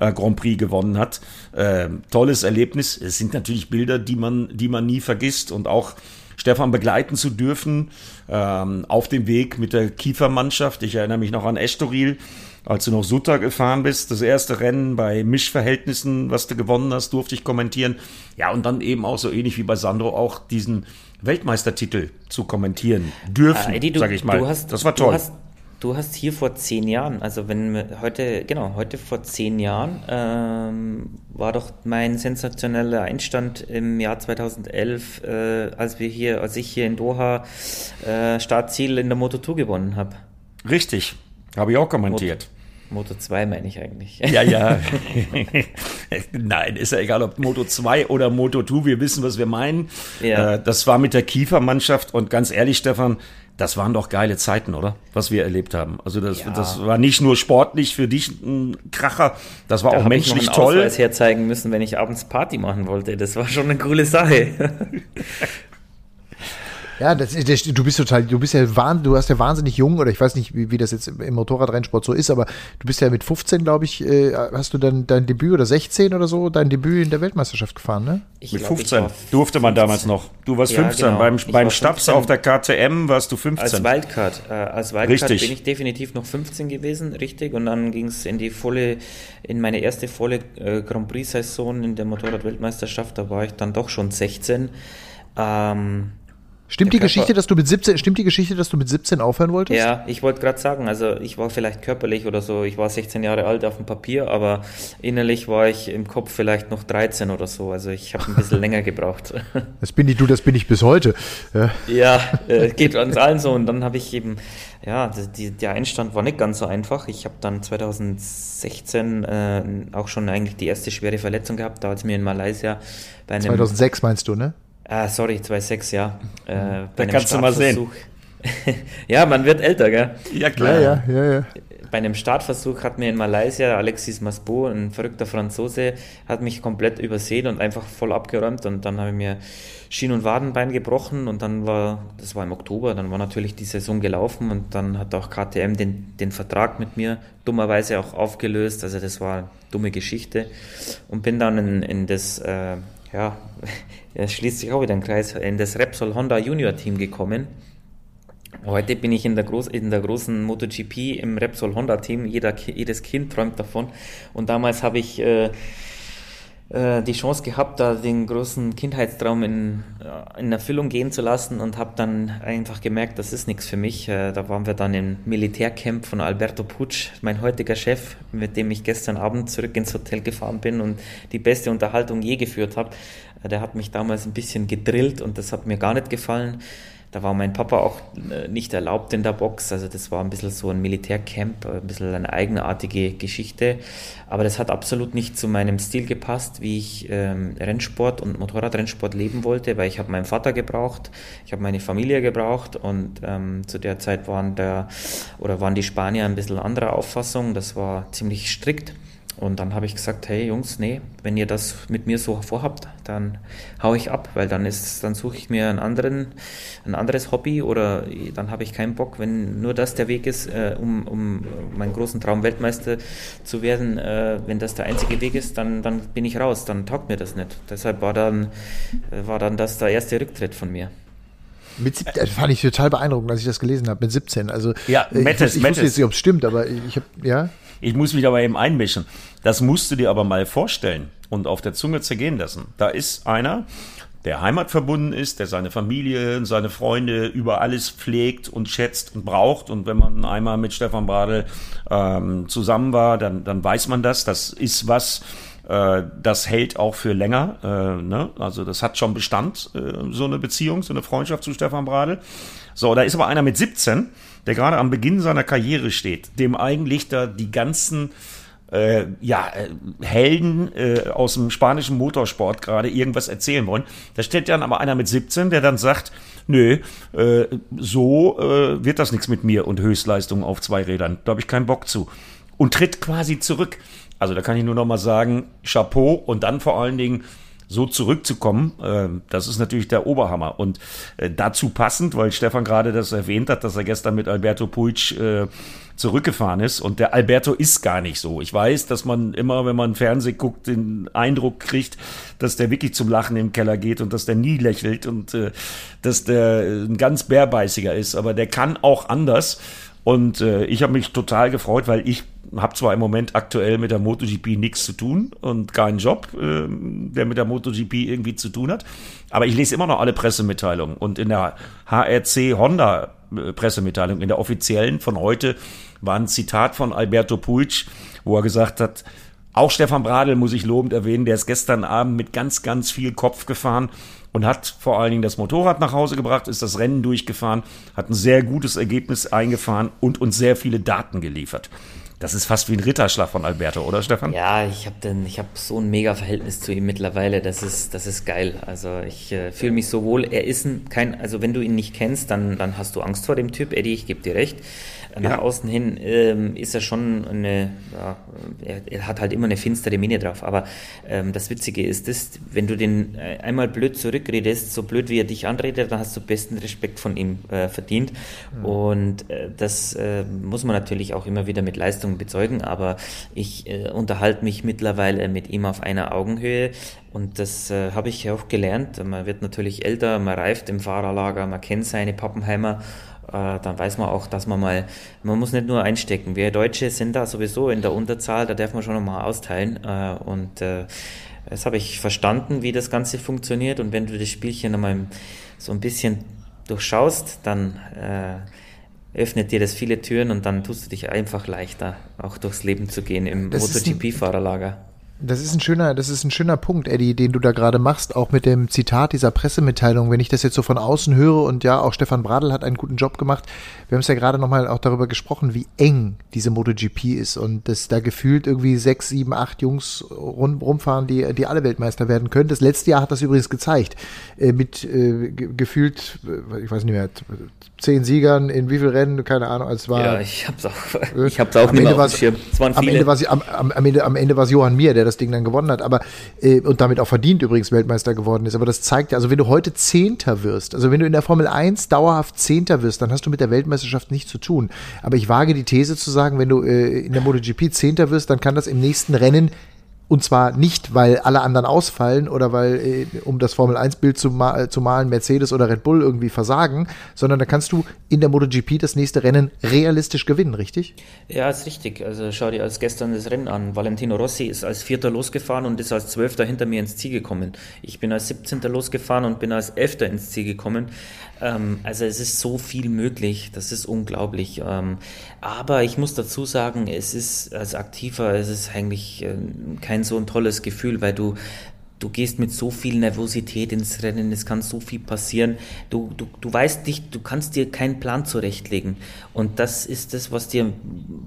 äh, Grand Prix gewonnen hat. Äh, tolles Erlebnis. Es sind natürlich Bilder, die man, die man nie vergisst und auch Stefan begleiten zu dürfen ähm, auf dem Weg mit der Kiefermannschaft. Ich erinnere mich noch an Estoril, als du noch Sutter gefahren bist. Das erste Rennen bei Mischverhältnissen, was du gewonnen hast, durfte ich kommentieren. Ja, und dann eben auch so ähnlich wie bei Sandro auch diesen Weltmeistertitel zu kommentieren dürfen, äh, sage ich mal. Hast, das war toll. Du hast, Du hast hier vor zehn Jahren, also wenn heute, genau, heute vor zehn Jahren ähm, war doch mein sensationeller Einstand im Jahr 2011, äh, als wir hier, als ich hier in Doha äh, Startziel in der Moto 2 gewonnen habe. Richtig, habe ich auch kommentiert. Moto 2 meine ich eigentlich. Ja, ja. Nein, ist ja egal, ob Moto 2 oder Moto 2, wir wissen, was wir meinen. Ja. Äh, das war mit der Kiefermannschaft und ganz ehrlich, Stefan, das waren doch geile Zeiten, oder? Was wir erlebt haben. Also das, ja. das war nicht nur sportlich für dich ein Kracher, das war da auch menschlich ich noch einen toll. Ausweis herzeigen müssen, wenn ich abends Party machen wollte. Das war schon eine coole Sache. Ja, das, das, du bist total, du bist ja du hast ja wahnsinnig jung, oder ich weiß nicht, wie, wie das jetzt im Motorradrennsport so ist, aber du bist ja mit 15, glaube ich, äh, hast du dann dein Debüt oder 16 oder so, dein Debüt in der Weltmeisterschaft gefahren, ne? Ich mit glaub, 15 durfte man damals noch. Du warst ja, 15. Genau. Beim, beim Stabs auf der KTM warst du 15. Als Wildcard. Äh, als Wildcard richtig. bin ich definitiv noch 15 gewesen, richtig. Und dann ging es in die volle, in meine erste volle äh, Grand Prix-Saison in der Motorrad-Weltmeisterschaft. Da war ich dann doch schon 16. Ähm, Stimmt die Geschichte, dass du mit 17, stimmt die Geschichte, dass du mit 17 aufhören wolltest? Ja, ich wollte gerade sagen, also ich war vielleicht körperlich oder so, ich war 16 Jahre alt auf dem Papier, aber innerlich war ich im Kopf vielleicht noch 13 oder so. Also ich habe ein bisschen länger gebraucht. Das bin ich du, das bin ich bis heute. Ja, ja äh, geht uns allen so. Und dann habe ich eben, ja, die, der Einstand war nicht ganz so einfach. Ich habe dann 2016 äh, auch schon eigentlich die erste schwere Verletzung gehabt, da als mir in Malaysia bei einem 2006 meinst du, ne? Ah, sorry, 2,6, ja. Äh, da kannst du mal sehen. ja, man wird älter, gell? Ja, klar. Ja, ja, ja, ja. Bei einem Startversuch hat mir in Malaysia Alexis Masbo, ein verrückter Franzose, hat mich komplett übersehen und einfach voll abgeräumt und dann habe ich mir Schien- und Wadenbein gebrochen und dann war, das war im Oktober, dann war natürlich die Saison gelaufen und dann hat auch KTM den, den Vertrag mit mir dummerweise auch aufgelöst, also das war eine dumme Geschichte und bin dann in, in das äh, ja, es schließt sich auch wieder ein Kreis, in das Repsol Honda Junior Team gekommen. Heute bin ich in der, Groß, in der großen MotoGP im Repsol Honda Team. Jeder, jedes Kind träumt davon. Und damals habe ich äh, die Chance gehabt, da den großen Kindheitstraum in, äh, in Erfüllung gehen zu lassen und habe dann einfach gemerkt, das ist nichts für mich. Äh, da waren wir dann im Militärcamp von Alberto Putsch, mein heutiger Chef, mit dem ich gestern Abend zurück ins Hotel gefahren bin und die beste Unterhaltung je geführt habe. Der hat mich damals ein bisschen gedrillt und das hat mir gar nicht gefallen. Da war mein Papa auch äh, nicht erlaubt in der Box. Also das war ein bisschen so ein Militärcamp, ein bisschen eine eigenartige Geschichte. Aber das hat absolut nicht zu meinem Stil gepasst, wie ich ähm, Rennsport und Motorradrennsport leben wollte, weil ich habe meinen Vater gebraucht, ich habe meine Familie gebraucht und ähm, zu der Zeit waren der oder waren die Spanier ein bisschen anderer Auffassung. Das war ziemlich strikt. Und dann habe ich gesagt, hey Jungs, nee, wenn ihr das mit mir so vorhabt, dann hau ich ab, weil dann ist, dann suche ich mir einen anderen, ein anderes Hobby oder dann habe ich keinen Bock, wenn nur das der Weg ist, äh, um, um meinen großen Traum Weltmeister zu werden, äh, wenn das der einzige Weg ist, dann, dann bin ich raus, dann taugt mir das nicht. Deshalb war dann, äh, war dann das der erste Rücktritt von mir. Mit 17, das fand ich total beeindruckend, als ich das gelesen habe, mit 17. Also, ja, Mettes, ich, ich wusste jetzt nicht, ob es stimmt, aber ich habe, ja. Ich muss mich aber eben einmischen. Das musst du dir aber mal vorstellen und auf der Zunge zergehen lassen. Da ist einer, der heimatverbunden ist, der seine Familie, seine Freunde über alles pflegt und schätzt und braucht. Und wenn man einmal mit Stefan Bradl ähm, zusammen war, dann, dann weiß man das. Das ist was, äh, das hält auch für länger. Äh, ne? Also das hat schon Bestand, äh, so eine Beziehung, so eine Freundschaft zu Stefan Bradl. So, da ist aber einer mit 17, der gerade am Beginn seiner Karriere steht, dem eigentlich da die ganzen äh, ja, äh, Helden äh, aus dem spanischen Motorsport gerade irgendwas erzählen wollen. Da steht dann aber einer mit 17, der dann sagt, nö, äh, so äh, wird das nichts mit mir und Höchstleistung auf zwei Rädern. Da habe ich keinen Bock zu. Und tritt quasi zurück. Also da kann ich nur noch mal sagen, Chapeau und dann vor allen Dingen so zurückzukommen, äh, das ist natürlich der Oberhammer. Und äh, dazu passend, weil Stefan gerade das erwähnt hat, dass er gestern mit Alberto Puig äh, zurückgefahren ist. Und der Alberto ist gar nicht so. Ich weiß, dass man immer, wenn man Fernsehen guckt, den Eindruck kriegt, dass der wirklich zum Lachen im Keller geht und dass der nie lächelt und äh, dass der ein ganz bärbeißiger ist. Aber der kann auch anders. Und äh, ich habe mich total gefreut, weil ich habe zwar im Moment aktuell mit der MotoGP nichts zu tun und keinen Job, äh, der mit der MotoGP irgendwie zu tun hat, aber ich lese immer noch alle Pressemitteilungen und in der HRC Honda äh, Pressemitteilung, in der offiziellen von heute, war ein Zitat von Alberto Puig, wo er gesagt hat, auch Stefan Bradl muss ich lobend erwähnen, der ist gestern Abend mit ganz, ganz viel Kopf gefahren und hat vor allen Dingen das Motorrad nach Hause gebracht, ist das Rennen durchgefahren, hat ein sehr gutes Ergebnis eingefahren und uns sehr viele Daten geliefert. Das ist fast wie ein Ritterschlag von Alberto, oder Stefan? Ja, ich habe hab so ein mega Verhältnis zu ihm mittlerweile. Das ist, das ist geil. Also ich äh, fühle mich so wohl. Er ist ein, kein, also wenn du ihn nicht kennst, dann, dann hast du Angst vor dem Typ. Eddie, ich gebe dir recht. Nach ja. außen hin ähm, ist er schon eine, ja, er, er, hat halt immer eine finstere Miene drauf. Aber ähm, das Witzige ist, das, wenn du den äh, einmal blöd zurückredest, so blöd wie er dich anredet, dann hast du besten Respekt von ihm äh, verdient. Mhm. Und äh, das äh, muss man natürlich auch immer wieder mit Leistung bezeugen. Aber ich äh, unterhalte mich mittlerweile mit ihm auf einer Augenhöhe. Und das äh, habe ich auch gelernt. Man wird natürlich älter, man reift im Fahrerlager, man kennt seine Pappenheimer äh, dann weiß man auch, dass man mal, man muss nicht nur einstecken. Wir Deutsche sind da sowieso in der Unterzahl, da darf man schon nochmal austeilen. Äh, und äh, das habe ich verstanden, wie das Ganze funktioniert. Und wenn du das Spielchen nochmal so ein bisschen durchschaust, dann äh, öffnet dir das viele Türen und dann tust du dich einfach leichter, auch durchs Leben zu gehen im MotoGP-Fahrerlager. Das ist ein schöner, das ist ein schöner Punkt, Eddie, den du da gerade machst, auch mit dem Zitat dieser Pressemitteilung. Wenn ich das jetzt so von außen höre und ja, auch Stefan Bradl hat einen guten Job gemacht. Wir haben es ja gerade nochmal auch darüber gesprochen, wie eng diese MotoGP ist und dass da gefühlt irgendwie sechs, sieben, acht Jungs rum, rumfahren, die, die alle Weltmeister werden können. Das letzte Jahr hat das übrigens gezeigt. Äh, mit äh, gefühlt, äh, ich weiß nicht mehr, zehn Siegern in wie viel Rennen, keine Ahnung. Es war, ja, ich hab's auch, ich hab's auch nicht mehr auf dem Es waren viele. Am Ende war am, am, am Ende, am Ende war es Johann Mir, der das Ding dann gewonnen hat, aber äh, und damit auch verdient übrigens Weltmeister geworden ist. Aber das zeigt ja, also wenn du heute Zehnter wirst, also wenn du in der Formel 1 dauerhaft Zehnter wirst, dann hast du mit der Weltmeisterschaft nichts zu tun. Aber ich wage die These zu sagen, wenn du äh, in der MotoGP Zehnter wirst, dann kann das im nächsten Rennen und zwar nicht, weil alle anderen ausfallen oder weil, äh, um das Formel-1-Bild zu, ma äh, zu malen, Mercedes oder Red Bull irgendwie versagen, sondern da kannst du in der MotoGP das nächste Rennen realistisch gewinnen, richtig? Ja, ist richtig. Also schau dir als gestern das Rennen an. Valentino Rossi ist als Vierter losgefahren und ist als Zwölfter hinter mir ins Ziel gekommen. Ich bin als 17. losgefahren und bin als Elfter ins Ziel gekommen. Ähm, also es ist so viel möglich, das ist unglaublich. Ähm, aber ich muss dazu sagen, es ist als Aktiver, es ist eigentlich äh, kein so ein tolles Gefühl, weil du du gehst mit so viel Nervosität ins Rennen, es kann so viel passieren. Du, du, du weißt nicht, du kannst dir keinen Plan zurechtlegen. Und das ist das, was dir,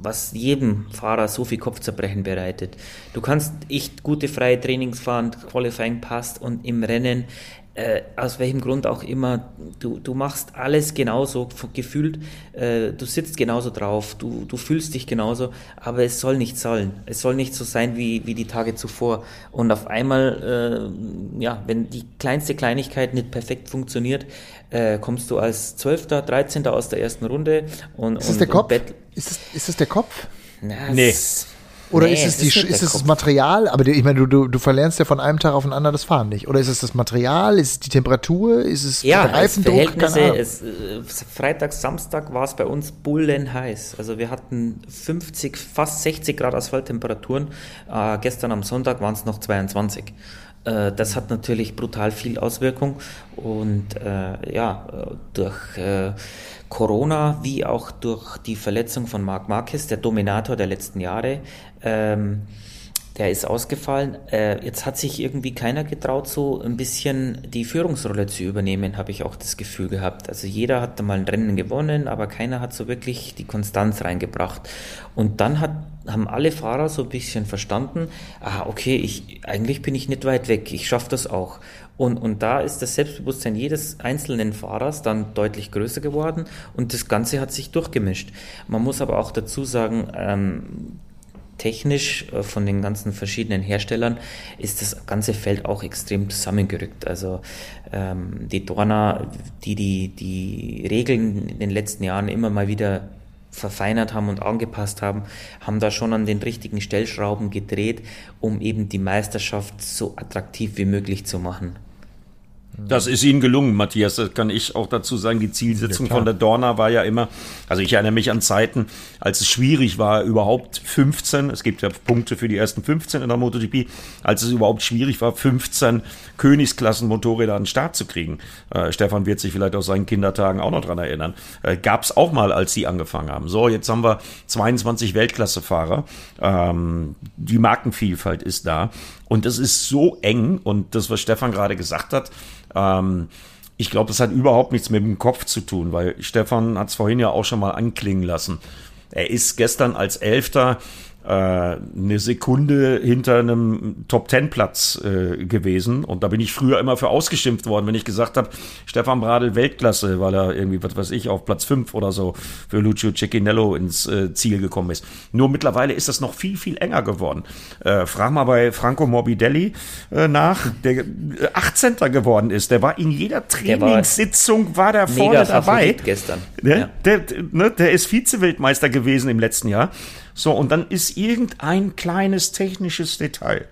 was jedem Fahrer so viel Kopfzerbrechen bereitet. Du kannst echt gute freie Trainings fahren, Qualifying passt und im Rennen äh, aus welchem Grund auch immer, du, du machst alles genauso gefühlt, äh, du sitzt genauso drauf, du, du fühlst dich genauso, aber es soll nicht sollen. Es soll nicht so sein wie, wie die Tage zuvor. Und auf einmal, äh, ja, wenn die kleinste Kleinigkeit nicht perfekt funktioniert, äh, kommst du als 12., 13. aus der ersten Runde und. Ist das der Kopf? Ist das, ist das der Kopf? Na, nee. Oder nee, ist es, die, ist, ist es das Material? Aber ich meine, du, du, du verlernst ja von einem Tag auf den anderen das Fahren nicht. Oder ist es das Material? Ist es die Temperatur? Ist es ja, Reifendruck? Keine es, äh, Freitag, Samstag war es bei uns bullenheiß. Also wir hatten 50, fast 60 Grad Asphalttemperaturen. Äh, gestern am Sonntag waren es noch 22 äh, das hat natürlich brutal viel Auswirkung und äh, ja, durch äh, Corona wie auch durch die Verletzung von Marc Marquez, der Dominator der letzten Jahre, ähm, der ist ausgefallen. Äh, jetzt hat sich irgendwie keiner getraut, so ein bisschen die Führungsrolle zu übernehmen, habe ich auch das Gefühl gehabt. Also jeder hat da mal ein Rennen gewonnen, aber keiner hat so wirklich die Konstanz reingebracht. Und dann hat, haben alle Fahrer so ein bisschen verstanden, ah, okay, ich, eigentlich bin ich nicht weit weg, ich schaffe das auch. Und, und da ist das Selbstbewusstsein jedes einzelnen Fahrers dann deutlich größer geworden und das Ganze hat sich durchgemischt. Man muss aber auch dazu sagen, ähm, technisch äh, von den ganzen verschiedenen Herstellern ist das ganze Feld auch extrem zusammengerückt. Also ähm, die Dorna, die, die die Regeln in den letzten Jahren immer mal wieder verfeinert haben und angepasst haben, haben da schon an den richtigen Stellschrauben gedreht, um eben die Meisterschaft so attraktiv wie möglich zu machen. Das ist Ihnen gelungen, Matthias. Das kann ich auch dazu sagen. Die Zielsetzung ja, von der Dorna war ja immer, also ich erinnere mich an Zeiten, als es schwierig war, überhaupt 15, es gibt ja Punkte für die ersten 15 in der MotoGP, als es überhaupt schwierig war, 15 Königsklassen-Motorräder an den Start zu kriegen. Äh, Stefan wird sich vielleicht aus seinen Kindertagen auch noch dran erinnern. Äh, Gab es auch mal, als sie angefangen haben. So, jetzt haben wir 22 Weltklassefahrer. Ähm, die Markenvielfalt ist da. Und es ist so eng und das, was Stefan gerade gesagt hat, ähm, ich glaube, das hat überhaupt nichts mit dem Kopf zu tun, weil Stefan hat es vorhin ja auch schon mal anklingen lassen. Er ist gestern als Elfter eine Sekunde hinter einem Top-Ten-Platz äh, gewesen. Und da bin ich früher immer für ausgeschimpft worden, wenn ich gesagt habe, Stefan Bradl Weltklasse, weil er irgendwie, was weiß ich, auf Platz 5 oder so für Lucio Cecchinello ins äh, Ziel gekommen ist. Nur mittlerweile ist das noch viel, viel enger geworden. Äh, frag mal bei Franco Morbidelli äh, nach, der 18. Äh, geworden ist. Der war in jeder Trainingssitzung, war der vorne dabei. gestern. Ne? Ja. Der, ne? der ist Vize-Weltmeister gewesen im letzten Jahr. So, und dann ist irgendein kleines technisches Detail.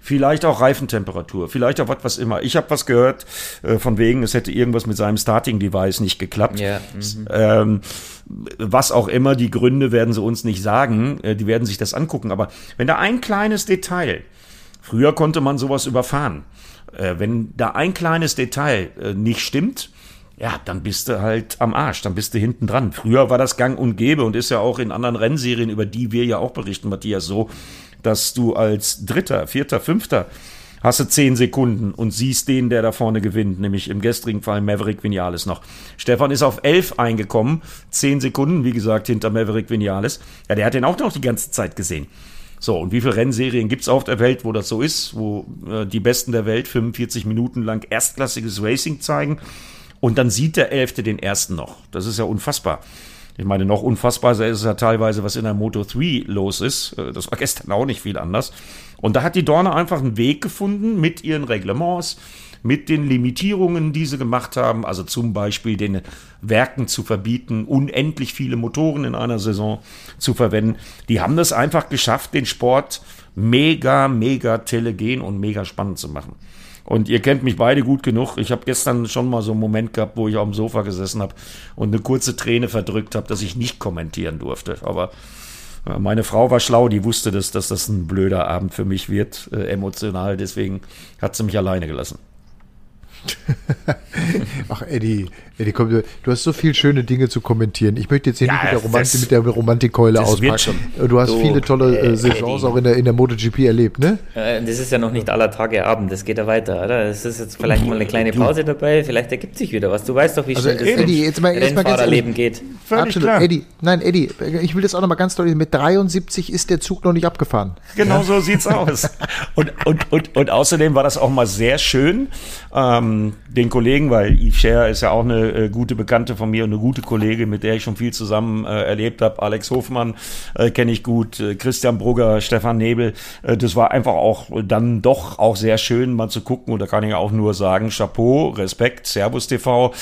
Vielleicht auch Reifentemperatur, vielleicht auch was, was immer. Ich habe was gehört, äh, von wegen, es hätte irgendwas mit seinem Starting-Device nicht geklappt. Ja, mhm. ähm, was auch immer, die Gründe werden sie uns nicht sagen, äh, die werden sich das angucken. Aber wenn da ein kleines Detail, früher konnte man sowas überfahren, äh, wenn da ein kleines Detail äh, nicht stimmt, ja, dann bist du halt am Arsch, dann bist du hinten dran. Früher war das gang und gäbe und ist ja auch in anderen Rennserien, über die wir ja auch berichten, Matthias, so, dass du als Dritter, Vierter, Fünfter hast du zehn Sekunden und siehst den, der da vorne gewinnt, nämlich im gestrigen Fall Maverick Vinales noch. Stefan ist auf elf eingekommen, zehn Sekunden, wie gesagt, hinter Maverick Vinales. Ja, der hat den auch noch die ganze Zeit gesehen. So, und wie viele Rennserien gibt's auf der Welt, wo das so ist, wo äh, die Besten der Welt 45 Minuten lang erstklassiges Racing zeigen und dann sieht der Elfte den ersten noch. Das ist ja unfassbar. Ich meine, noch unfassbarer ist es ja teilweise, was in der Moto 3 los ist. Äh, das war gestern auch nicht viel anders. Und da hat die Dorne einfach einen Weg gefunden mit ihren Reglements, mit den Limitierungen, die sie gemacht haben, also zum Beispiel den Werken zu verbieten, unendlich viele Motoren in einer Saison zu verwenden. Die haben das einfach geschafft, den Sport mega, mega telegen und mega spannend zu machen. Und ihr kennt mich beide gut genug. Ich habe gestern schon mal so einen Moment gehabt, wo ich auf dem Sofa gesessen habe und eine kurze Träne verdrückt habe, dass ich nicht kommentieren durfte. Aber meine Frau war schlau, die wusste, dass, dass das ein blöder Abend für mich wird, äh, emotional. Deswegen hat sie mich alleine gelassen. Ach, Eddie, Eddie, komm, du hast so viele schöne Dinge zu kommentieren. Ich möchte jetzt hier ja, nicht mit der, Romantik, mit der Romantikkeule auspacken. Du hast so, viele tolle äh, Saisons Eddie. auch in der, in der MotoGP erlebt, ne? das ist ja noch nicht aller Tage Abend, das geht ja weiter, oder? Es ist jetzt vielleicht mal eine kleine Pause dabei, vielleicht ergibt sich wieder was. Du weißt doch, wie also, schnell das Eddie, jetzt mal, jetzt mal Rennfahrerleben geht. Völlig Absolut. Klar. Eddie, nein, Eddie, ich will das auch nochmal ganz deutlich, mit 73 ist der Zug noch nicht abgefahren. Genau ja? so sieht's aus. Und, und, und, und außerdem war das auch mal sehr schön, ähm, den Kollegen, weil Yves Scher ist ja auch eine äh, gute Bekannte von mir und eine gute Kollegin, mit der ich schon viel zusammen äh, erlebt habe. Alex Hofmann äh, kenne ich gut, äh, Christian Brugger, Stefan Nebel. Äh, das war einfach auch dann doch auch sehr schön, mal zu gucken. Und da kann ich auch nur sagen, Chapeau, Respekt, Servus TV.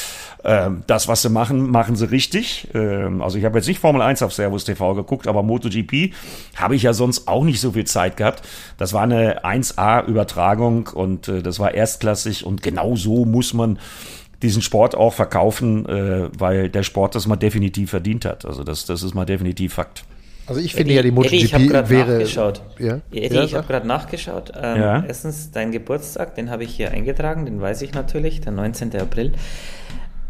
Ähm, das, was sie machen, machen sie richtig. Ähm, also ich habe jetzt nicht Formel 1 auf Servus TV geguckt, aber MotoGP habe ich ja sonst auch nicht so viel Zeit gehabt. Das war eine 1A-Übertragung und äh, das war erstklassig und genau so muss man diesen Sport auch verkaufen, äh, weil der Sport das mal definitiv verdient hat. Also das, das ist mal definitiv Fakt. Also ich finde Eddie, ja, die MotoGP Eddie, ich hab wäre... Nachgeschaut. Ja? Eddie, ja, ich habe gerade nachgeschaut. Ähm, ja. Erstens, dein Geburtstag, den habe ich hier eingetragen, den weiß ich natürlich, der 19. April.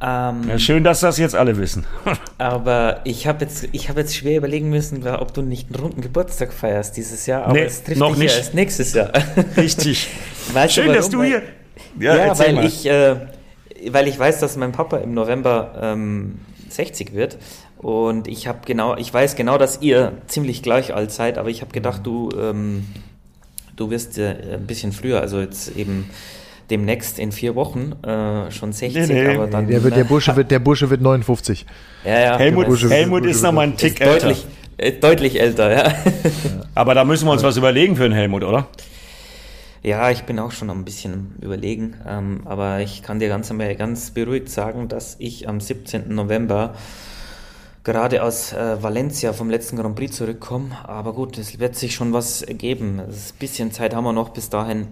Ähm, ja, schön, dass das jetzt alle wissen. aber ich habe jetzt, hab jetzt schwer überlegen müssen, ob du nicht einen runden Geburtstag feierst dieses Jahr. Aber nee, es trifft noch dich nicht. erst nächstes Jahr. Richtig. Weißt schön, du dass du hier... Ja, ja weil, mal. ich, äh, weil ich weiß, dass mein Papa im November ähm, 60 wird. Und ich habe genau, ich weiß genau, dass ihr ziemlich gleich alt seid, aber ich habe gedacht, du, ähm, du wirst äh, ein bisschen früher, also jetzt eben demnächst in vier Wochen äh, schon 60, nee, nee, aber dann. Der, wird, der, Bursche wird, der Bursche wird 59. Ja, ja. Helmut, Bursche, Helmut Bursche, ist noch mal ein Tick älter. Deutlich, äh, deutlich älter, ja. ja. Aber da müssen wir uns was überlegen für einen Helmut, oder? Ja, ich bin auch schon ein bisschen überlegen, ähm, aber ich kann dir ganz, ganz beruhigt sagen, dass ich am 17. November gerade aus äh, Valencia vom letzten Grand Prix zurückkomme. Aber gut, es wird sich schon was ergeben. Ein bisschen Zeit haben wir noch bis dahin.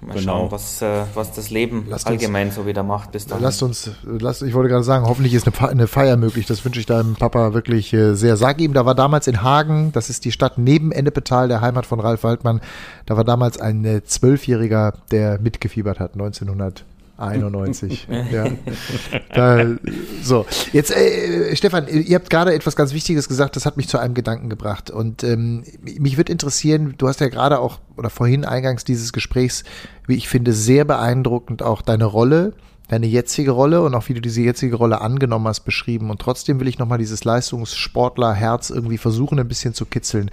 Mal genau. schauen, was, äh, was das Leben lasst allgemein uns, so wieder macht bis dahin. Lasst uns, lasst, ich wollte gerade sagen, hoffentlich ist eine, eine Feier möglich. Das wünsche ich deinem Papa wirklich äh, sehr. Sag ihm, da war damals in Hagen, das ist die Stadt neben Ennepetal, der Heimat von Ralf Waldmann, da war damals ein äh, Zwölfjähriger, der mitgefiebert hat, 1900. 91. ja. Da, so, jetzt, äh, Stefan, ihr habt gerade etwas ganz Wichtiges gesagt, das hat mich zu einem Gedanken gebracht. Und ähm, mich würde interessieren, du hast ja gerade auch, oder vorhin eingangs dieses Gesprächs, wie ich finde, sehr beeindruckend auch deine Rolle deine jetzige Rolle und auch wie du diese jetzige Rolle angenommen hast, beschrieben. Und trotzdem will ich nochmal dieses Leistungssportlerherz irgendwie versuchen, ein bisschen zu kitzeln.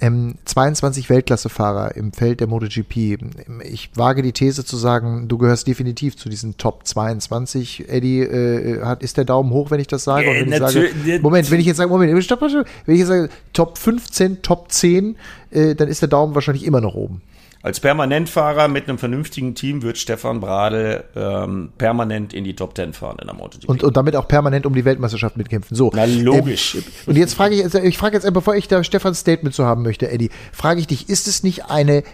Ähm, 22 Weltklassefahrer im Feld der MotoGP. Ich wage die These zu sagen, du gehörst definitiv zu diesen Top 22. Eddie, äh, hat, ist der Daumen hoch, wenn ich das sage? Ja, wenn ich sage Moment, wenn ich jetzt sage, Moment, stopp, stopp, wenn ich jetzt sage Top 15, Top 10, äh, dann ist der Daumen wahrscheinlich immer noch oben. Als Permanentfahrer mit einem vernünftigen Team wird Stefan Bradl ähm, permanent in die Top Ten fahren in der MotoGP. Und, und damit auch permanent um die Weltmeisterschaft mitkämpfen. So. Na logisch. Ähm, und jetzt frage ich, ich frage jetzt, bevor ich da Stefans Statement zu haben möchte, Eddie, frage ich dich, ist es nicht eine,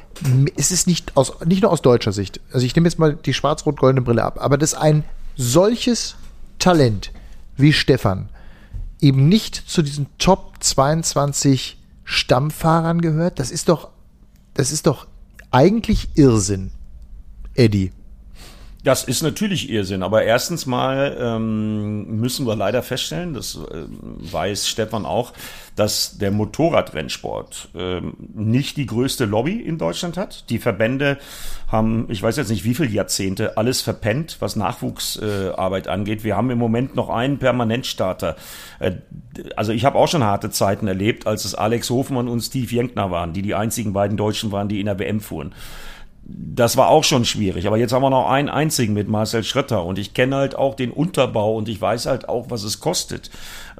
ist es nicht aus, nicht nur aus deutscher Sicht, also ich nehme jetzt mal die schwarz-rot-goldene Brille ab, aber dass ein solches Talent wie Stefan eben nicht zu diesen Top 22 Stammfahrern gehört, das ist doch, das ist doch eigentlich Irrsinn, Eddie. Das ist natürlich Irrsinn, aber erstens mal ähm, müssen wir leider feststellen, das äh, weiß Stefan auch, dass der Motorradrennsport ähm, nicht die größte Lobby in Deutschland hat. Die Verbände haben, ich weiß jetzt nicht wie viele Jahrzehnte, alles verpennt, was Nachwuchsarbeit äh, angeht. Wir haben im Moment noch einen Permanentstarter. Äh, also ich habe auch schon harte Zeiten erlebt, als es Alex Hofmann und Steve Jenkner waren, die die einzigen beiden Deutschen waren, die in der WM fuhren das war auch schon schwierig. Aber jetzt haben wir noch einen einzigen mit Marcel Schrötter und ich kenne halt auch den Unterbau und ich weiß halt auch, was es kostet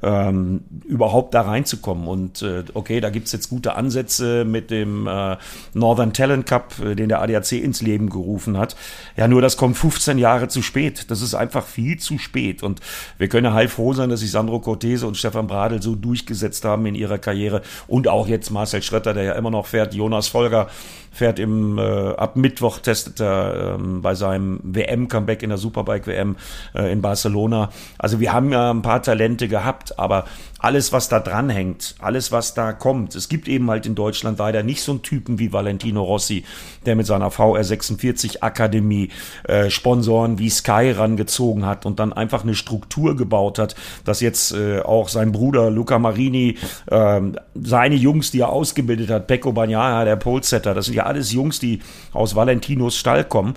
ähm, überhaupt da reinzukommen. Und äh, okay, da gibt's jetzt gute Ansätze mit dem äh, Northern Talent Cup, äh, den der ADAC ins Leben gerufen hat. Ja, nur das kommt 15 Jahre zu spät. Das ist einfach viel zu spät. Und wir können heilfroh sein, dass sich Sandro Cortese und Stefan Bradl so durchgesetzt haben in ihrer Karriere. Und auch jetzt Marcel Schrötter, der ja immer noch fährt, Jonas Folger fährt im äh, ab Mittwoch testet er ähm, bei seinem WM-Comeback in der Superbike-WM äh, in Barcelona. Also wir haben ja ein paar Talente gehabt, aber alles, was da dranhängt, alles, was da kommt, es gibt eben halt in Deutschland leider nicht so einen Typen wie Valentino Rossi, der mit seiner VR46 Akademie äh, Sponsoren wie Sky rangezogen hat und dann einfach eine Struktur gebaut hat, dass jetzt äh, auch sein Bruder Luca Marini, äh, seine Jungs, die er ausgebildet hat, Pecco Bagnaia, der Polsetter, das sind ja alles Jungs, die aus Valentinos Stall kommen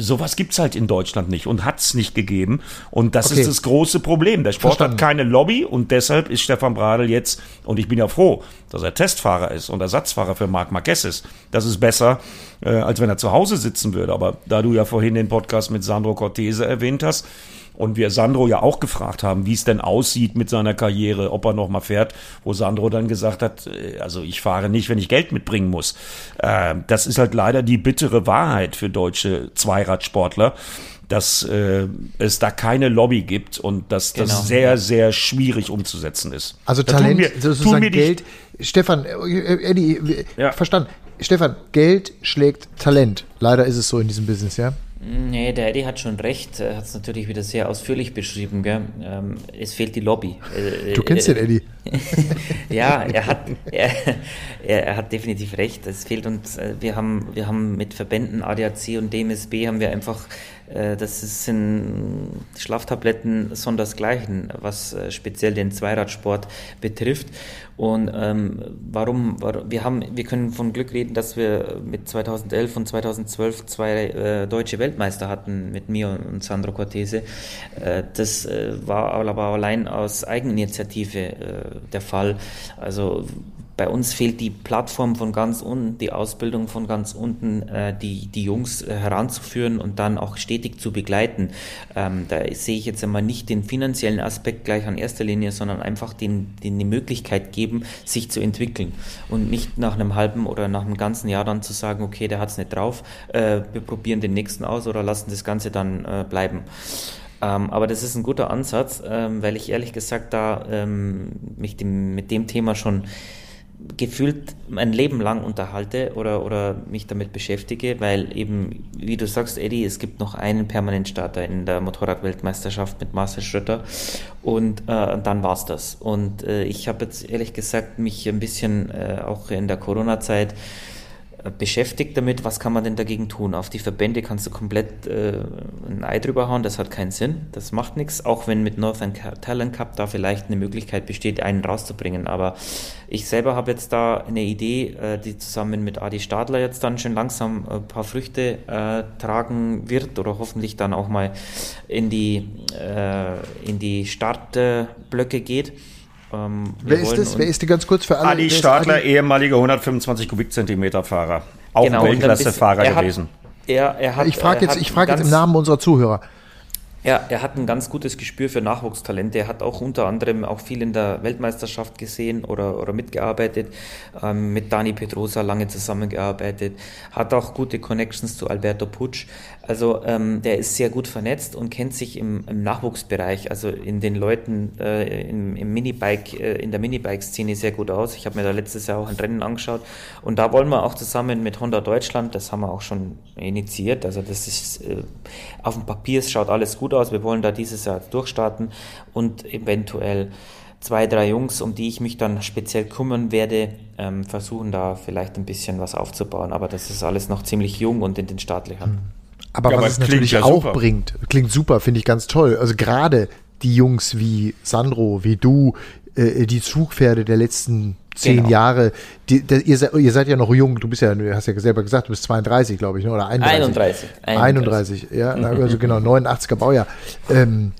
sowas gibt's halt in Deutschland nicht und hat's nicht gegeben. Und das okay. ist das große Problem. Der Sport Verstanden. hat keine Lobby und deshalb ist Stefan Bradl jetzt, und ich bin ja froh, dass er Testfahrer ist und Ersatzfahrer für Marc Marquez ist. Das ist besser, äh, als wenn er zu Hause sitzen würde. Aber da du ja vorhin den Podcast mit Sandro Cortese erwähnt hast, und wir Sandro ja auch gefragt haben, wie es denn aussieht mit seiner Karriere, ob er noch mal fährt, wo Sandro dann gesagt hat, äh, also ich fahre nicht, wenn ich Geld mitbringen muss. Äh, das ist halt leider die bittere Wahrheit für deutsche Zweiradsportler dass äh, es da keine Lobby gibt und dass das genau. sehr, sehr schwierig umzusetzen ist. Also da Talent, mir, sozusagen Geld. Stefan, äh, Eddie, ja. verstanden. Stefan, Geld schlägt Talent. Leider ist es so in diesem Business, ja? Nee, der Eddie hat schon recht. Er hat es natürlich wieder sehr ausführlich beschrieben. Gell? Ähm, es fehlt die Lobby. Äh, du kennst äh, den Eddie. ja, er hat, er, er, hat definitiv recht. Es fehlt uns. Äh, wir haben, wir haben mit Verbänden ADAC und DMSB haben wir einfach äh, das sind Schlaftabletten sondersgleichen, was äh, speziell den Zweiradsport betrifft. Und ähm, warum, wir haben, wir können von Glück reden, dass wir mit 2011 und 2012 zwei äh, deutsche Weltmeister hatten, mit mir und Sandro Cortese. Äh, das äh, war aber allein aus Eigeninitiative äh, der Fall. Also bei uns fehlt die Plattform von ganz unten, die Ausbildung von ganz unten, äh, die, die Jungs äh, heranzuführen und dann auch stetig zu begleiten. Ähm, da sehe ich jetzt einmal nicht den finanziellen Aspekt gleich an erster Linie, sondern einfach den, den die Möglichkeit geben, sich zu entwickeln und nicht nach einem halben oder nach einem ganzen Jahr dann zu sagen, okay, der hat es nicht drauf, äh, wir probieren den nächsten aus oder lassen das Ganze dann äh, bleiben. Ähm, aber das ist ein guter Ansatz, ähm, weil ich ehrlich gesagt da ähm, mich dem, mit dem Thema schon gefühlt mein Leben lang unterhalte oder, oder mich damit beschäftige, weil eben, wie du sagst, Eddie, es gibt noch einen Permanentstarter in der Motorradweltmeisterschaft mit Marcel Schröter und äh, dann war's das. Und äh, ich habe jetzt ehrlich gesagt mich ein bisschen äh, auch in der Corona-Zeit beschäftigt damit, was kann man denn dagegen tun? Auf die Verbände kannst du komplett äh, ein Ei drüber hauen, das hat keinen Sinn, das macht nichts, auch wenn mit Northern Talent Cup da vielleicht eine Möglichkeit besteht, einen rauszubringen. Aber ich selber habe jetzt da eine Idee, äh, die zusammen mit Adi Stadler jetzt dann schon langsam ein paar Früchte äh, tragen wird oder hoffentlich dann auch mal in die, äh, in die Startblöcke geht. Ähm, Wer ist das? Wer ist die ganz kurz für alle? Adi Stadler, ehemaliger 125 Kubikzentimeter Fahrer. Auch genau, Weltklasse-Fahrer gewesen. Er, er hat, ich frage jetzt, ich frage jetzt im Namen unserer Zuhörer. Ja, er hat ein ganz gutes Gespür für Nachwuchstalente. Er hat auch unter anderem auch viel in der Weltmeisterschaft gesehen oder, oder mitgearbeitet, ähm, mit Dani Pedrosa lange zusammengearbeitet, hat auch gute Connections zu Alberto Putsch. Also ähm, der ist sehr gut vernetzt und kennt sich im, im Nachwuchsbereich, also in den Leuten äh, im, im Minibike, äh, in der Minibike-Szene sehr gut aus. Ich habe mir da letztes Jahr auch ein Rennen angeschaut und da wollen wir auch zusammen mit Honda Deutschland, das haben wir auch schon initiiert, also das ist äh, auf dem Papier, es schaut alles gut aus. Wir wollen da dieses Jahr durchstarten und eventuell zwei, drei Jungs, um die ich mich dann speziell kümmern werde, ähm, versuchen da vielleicht ein bisschen was aufzubauen. Aber das ist alles noch ziemlich jung und in den Startlöchern. Aber ja, was es natürlich ja auch super. bringt, klingt super, finde ich ganz toll. Also gerade die Jungs wie Sandro, wie du, äh, die Zugpferde der letzten zehn genau. Jahre. Die, die, ihr, ihr, seid ja noch jung, du bist ja, du hast ja selber gesagt, du bist 32, glaube ich, ne? oder 31. 31. 31, ja, also genau, 89er Baujahr. Ähm,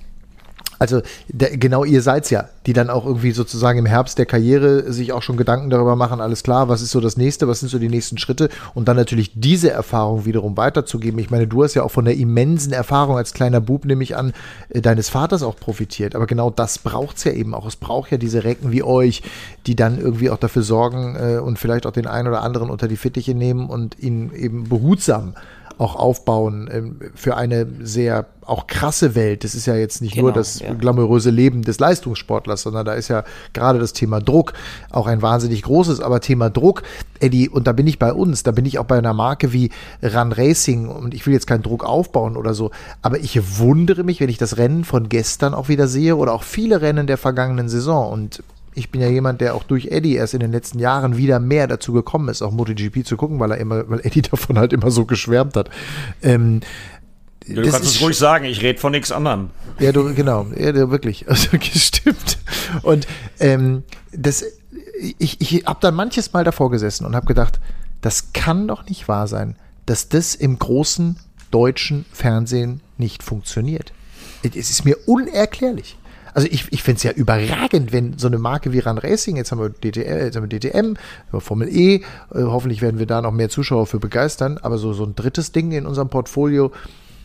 also der, genau ihr seid's ja, die dann auch irgendwie sozusagen im Herbst der Karriere sich auch schon Gedanken darüber machen, alles klar, was ist so das nächste, was sind so die nächsten Schritte und dann natürlich diese Erfahrung wiederum weiterzugeben. Ich meine, du hast ja auch von der immensen Erfahrung als kleiner Bub, nehme ich an, äh, deines Vaters auch profitiert. Aber genau das braucht's ja eben auch. Es braucht ja diese Recken wie euch, die dann irgendwie auch dafür sorgen äh, und vielleicht auch den einen oder anderen unter die Fittiche nehmen und ihn eben behutsam auch aufbauen ähm, für eine sehr auch krasse Welt. Das ist ja jetzt nicht genau, nur das ja. glamouröse Leben des Leistungssportlers, sondern da ist ja gerade das Thema Druck auch ein wahnsinnig großes. Aber Thema Druck, Eddie, und da bin ich bei uns, da bin ich auch bei einer Marke wie Run Racing und ich will jetzt keinen Druck aufbauen oder so, aber ich wundere mich, wenn ich das Rennen von gestern auch wieder sehe oder auch viele Rennen der vergangenen Saison und ich bin ja jemand, der auch durch Eddie erst in den letzten Jahren wieder mehr dazu gekommen ist, auch MotoGP zu gucken, weil er immer, weil Eddie davon halt immer so geschwärmt hat. Ähm, du kannst es ruhig sagen, ich rede von nichts anderem. Ja, du, genau, ja, du, wirklich, also gestimmt. Und ähm, das, ich, ich habe dann manches Mal davor gesessen und habe gedacht, das kann doch nicht wahr sein, dass das im großen deutschen Fernsehen nicht funktioniert. Es ist mir unerklärlich. Also ich, ich finde es ja überragend, wenn so eine Marke wie Run Racing, jetzt haben wir, DTL, jetzt haben wir DTM, Formel E, äh, hoffentlich werden wir da noch mehr Zuschauer für begeistern, aber so, so ein drittes Ding in unserem Portfolio,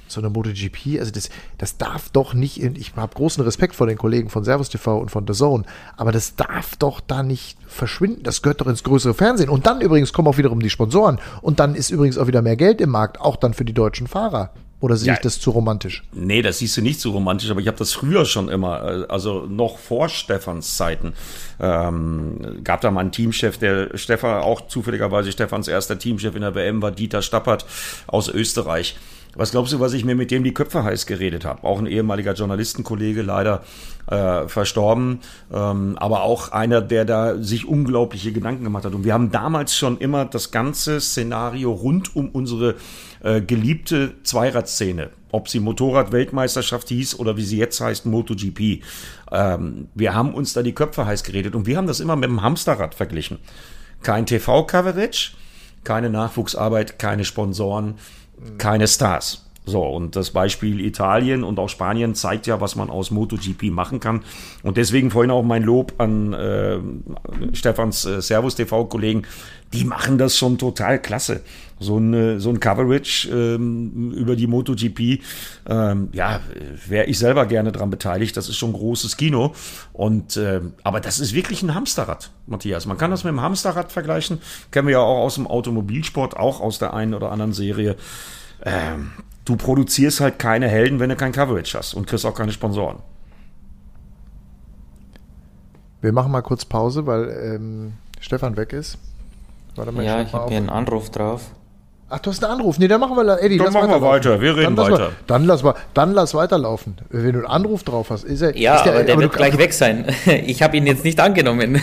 so eine MotoGP, also das, das darf doch nicht, in, ich habe großen Respekt vor den Kollegen von Servus TV und von The Zone, aber das darf doch da nicht verschwinden, das gehört doch ins größere Fernsehen. Und dann übrigens kommen auch wiederum die Sponsoren und dann ist übrigens auch wieder mehr Geld im Markt, auch dann für die deutschen Fahrer. Oder sehe ja, ich das zu romantisch? Nee, das siehst du nicht zu romantisch, aber ich habe das früher schon immer, äh, also noch vor Stefans Zeiten, ähm, gab da mal einen Teamchef, der Stefan, auch zufälligerweise Stefans erster Teamchef in der WM war Dieter Stappert aus Österreich. Was glaubst du, was ich mir mit dem die Köpfe heiß geredet habe? Auch ein ehemaliger Journalistenkollege, leider äh, verstorben, ähm, aber auch einer, der da sich unglaubliche Gedanken gemacht hat. Und wir haben damals schon immer das ganze Szenario rund um unsere äh, geliebte Zweiradszene, ob sie Motorrad-Weltmeisterschaft hieß oder wie sie jetzt heißt, MotoGP. Ähm, wir haben uns da die Köpfe heiß geredet und wir haben das immer mit dem Hamsterrad verglichen. Kein TV-Coverage, keine Nachwuchsarbeit, keine Sponsoren keine Stars. So, und das Beispiel Italien und auch Spanien zeigt ja, was man aus MotoGP machen kann. Und deswegen vorhin auch mein Lob an äh, Stefans äh, Servus TV-Kollegen. Die machen das schon total klasse. So, eine, so ein Coverage ähm, über die MotoGP, ähm, ja, wäre ich selber gerne dran beteiligt. Das ist schon großes Kino. Und äh, aber das ist wirklich ein Hamsterrad, Matthias. Man kann das mit dem Hamsterrad vergleichen. Kennen wir ja auch aus dem Automobilsport, auch aus der einen oder anderen Serie. Ähm, du produzierst halt keine Helden, wenn du kein Coverage hast und kriegst auch keine Sponsoren. Wir machen mal kurz Pause, weil ähm, Stefan weg ist. Warte mal, ja, ich habe hier einen Anruf drauf. Ach, du hast einen Anruf. Nee, dann machen wir, Eddie, dann machen wir weiter. Wir reden dann weiter. Lass, dann, lass mal, dann lass weiterlaufen. Wenn du einen Anruf drauf hast, ist er. Ja, ist der, aber der aber wird du, gleich weg sein. Ich habe ihn jetzt nicht angenommen.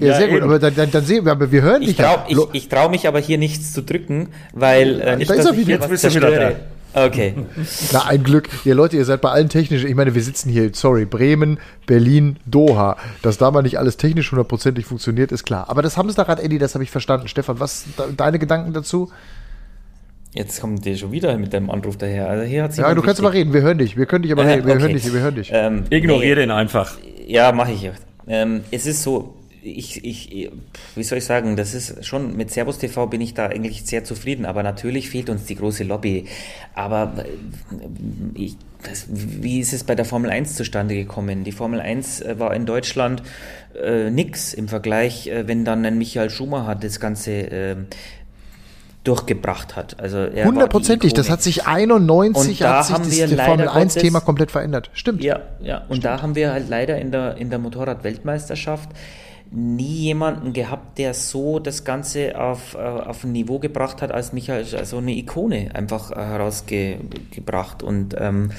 Ja, ja sehr eben. gut. Aber dann, dann, dann sehen wir, aber wir hören dich. Ich traue ich, ich trau mich aber hier nichts zu drücken, weil äh, nicht, da dass ist er wieder. Jetzt bist du wieder da. Okay. Na, ein Glück. Ihr Leute, ihr seid bei allen technischen, ich meine, wir sitzen hier, sorry, Bremen, Berlin, Doha. Dass da mal nicht alles technisch hundertprozentig funktioniert, ist klar. Aber das Hamsterrad, Eddie, das habe ich verstanden. Stefan, was deine Gedanken dazu? Jetzt kommt der schon wieder mit deinem Anruf daher. Also hier hat ja, du kannst aber reden, wir hören dich. Wir können dich aber äh, wir okay. hören dich, wir hören dich. Ähm, Ignoriere nee, den einfach. Ja, mache ich. Ähm, es ist so, ich, ich, wie soll ich sagen, das ist schon, mit Servus TV bin ich da eigentlich sehr zufrieden, aber natürlich fehlt uns die große Lobby. Aber äh, ich, das, wie ist es bei der Formel 1 zustande gekommen? Die Formel 1 äh, war in Deutschland äh, nix im Vergleich, äh, wenn dann ein Michael Schumacher das Ganze äh, durchgebracht hat. Also Hundertprozentig, das hat sich 91 hat sich das Formel 1 Thema komplett verändert. Stimmt. Ja, ja. Und Stimmt. da haben wir halt leider in der, in der Motorrad-Weltmeisterschaft nie jemanden gehabt, der so das Ganze auf, äh, auf ein Niveau gebracht hat, als Michael, also eine Ikone einfach äh, herausgebracht. Und ähm,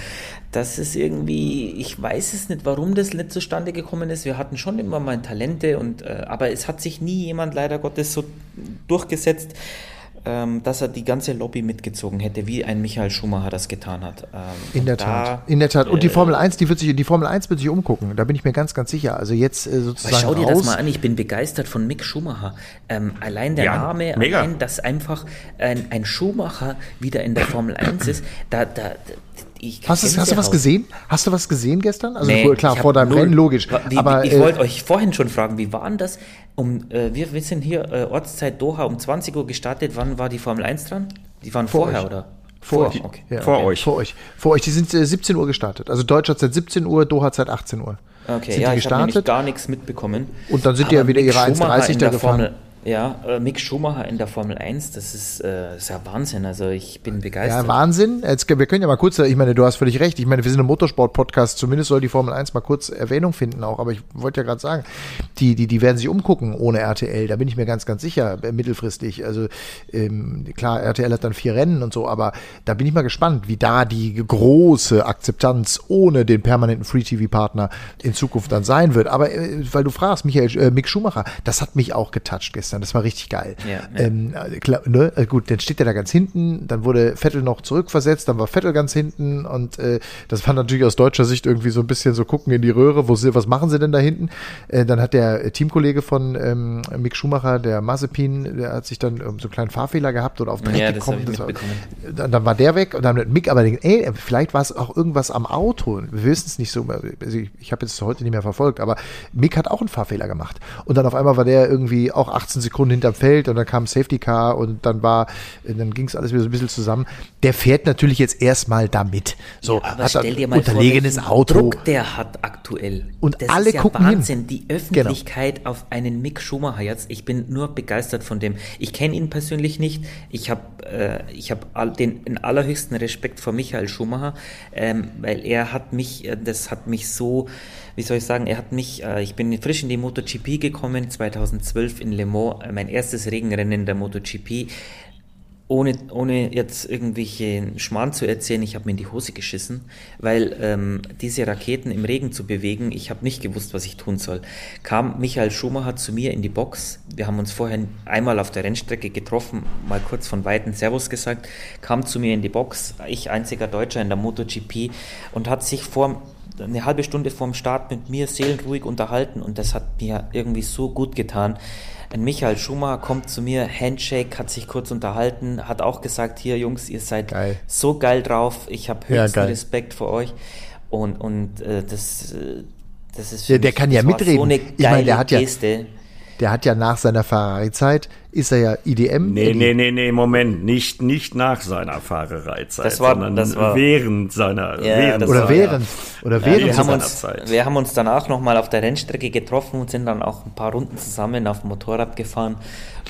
das ist irgendwie, ich weiß es nicht, warum das nicht zustande gekommen ist. Wir hatten schon immer mal Talente, und, äh, aber es hat sich nie jemand leider Gottes so durchgesetzt. Ähm, dass er die ganze Lobby mitgezogen hätte, wie ein Michael Schumacher das getan hat. Ähm, in der Tat. In der Tat. Und die äh, Formel 1, die wird sich, die Formel 1 wird sich umgucken. Da bin ich mir ganz, ganz sicher. Also jetzt äh, sozusagen. schau dir raus. das mal an. Ich bin begeistert von Mick Schumacher. Ähm, allein der ja, Name, mega. allein, dass einfach ein, ein Schumacher wieder in der Formel 1 ist, da, da, hast, es, hast du was gesehen? Hast du was gesehen gestern? Also nee, klar, vor deinem Rennen, logisch. Wie, aber, ich äh, wollte euch vorhin schon fragen, wie war denn das? Um, äh, wir, wir sind hier äh, Ortszeit Doha um 20 Uhr gestartet. Wann war die Formel 1 dran? Die waren vor vorher, euch. oder? Vor, vor, okay. ja, vor okay. euch. Vor euch. Vor euch. Die sind äh, 17 Uhr gestartet. Also Deutschland seit 17 Uhr, Doha seit 18 Uhr. Okay, sind ja, ich habe gar nichts mitbekommen. Und dann sind die ja wieder ihre 1,30 da gefahren. Formel ja, äh, Mick Schumacher in der Formel 1, das ist, äh, ist ja Wahnsinn. Also ich bin begeistert. Ja, Wahnsinn. Jetzt, wir können ja mal kurz, ich meine, du hast völlig recht. Ich meine, wir sind ein Motorsport-Podcast. Zumindest soll die Formel 1 mal kurz Erwähnung finden auch. Aber ich wollte ja gerade sagen, die, die, die werden sich umgucken ohne RTL. Da bin ich mir ganz, ganz sicher, äh, mittelfristig. Also ähm, klar, RTL hat dann vier Rennen und so, aber da bin ich mal gespannt, wie da die große Akzeptanz ohne den permanenten Free-TV-Partner in Zukunft dann sein wird. Aber äh, weil du fragst, Michael, äh, Mick Schumacher, das hat mich auch getoucht gestern gestern. Das war richtig geil. Ja, ja. Ähm, klar, ne? Äh, gut, dann steht er da ganz hinten, dann wurde Vettel noch zurückversetzt, dann war Vettel ganz hinten und äh, das war natürlich aus deutscher Sicht irgendwie so ein bisschen so gucken in die Röhre, wo sie, was machen sie denn da hinten? Äh, dann hat der Teamkollege von ähm, Mick Schumacher, der Mazepin, der hat sich dann ähm, so einen kleinen Fahrfehler gehabt oder auf Dreck ja, gekommen. Das war, dann, dann, war der weg und dann hat Mick aber denkt, ey, vielleicht war es auch irgendwas am Auto. Wir wissen es nicht so. Also ich, ich habe jetzt heute nicht mehr verfolgt, aber Mick hat auch einen Fahrfehler gemacht. Und dann auf einmal war der irgendwie auch 18 15 Sekunden hinterm Feld und dann kam Safety Car und dann war, dann ging es alles wieder so ein bisschen zusammen. Der fährt natürlich jetzt erstmal damit. So, ja, aber hat stell dir mal unterlegenes vor, Auto. Druck der hat aktuell. Und das alle ist ja gucken Wahnsinn, hin. die Öffentlichkeit genau. auf einen Mick Schumacher jetzt. Ich bin nur begeistert von dem. Ich kenne ihn persönlich nicht. Ich habe äh, ich habe all, den, den allerhöchsten Respekt vor Michael Schumacher, ähm, weil er hat mich, äh, das hat mich so wie soll ich sagen, er hat mich, äh, ich bin frisch in die MotoGP gekommen, 2012 in Le Mans, äh, mein erstes Regenrennen der MotoGP. Ohne, ohne jetzt irgendwelche Schmarrn zu erzählen, ich habe mir in die Hose geschissen, weil ähm, diese Raketen im Regen zu bewegen, ich habe nicht gewusst, was ich tun soll. Kam Michael Schumacher zu mir in die Box, wir haben uns vorher einmal auf der Rennstrecke getroffen, mal kurz von Weitem Servus gesagt, kam zu mir in die Box, ich einziger Deutscher in der MotoGP und hat sich vor eine halbe Stunde vorm Start mit mir seelenruhig unterhalten und das hat mir irgendwie so gut getan. Ein Michael Schumacher kommt zu mir, Handshake, hat sich kurz unterhalten, hat auch gesagt, hier Jungs, ihr seid geil. so geil drauf, ich habe höchsten ja, Respekt vor euch und, und äh, das, äh, das ist für der, der kann ja mitreden. So eine geile ich meine, der hat Geste. Ja der hat ja nach seiner Ferrari-Zeit, ist er ja IDM. Nee, nee, nee, nee, Moment, nicht, nicht nach seiner Fahrerei-Zeit, das war, sondern das war, während seiner, ja, während oder während, ja. oder während wir haben uns, Zeit. Wir haben uns danach nochmal auf der Rennstrecke getroffen und sind dann auch ein paar Runden zusammen auf dem Motorrad gefahren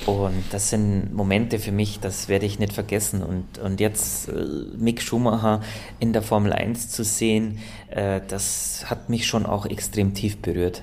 und das sind Momente für mich, das werde ich nicht vergessen und, und jetzt äh, Mick Schumacher in der Formel 1 zu sehen, äh, das hat mich schon auch extrem tief berührt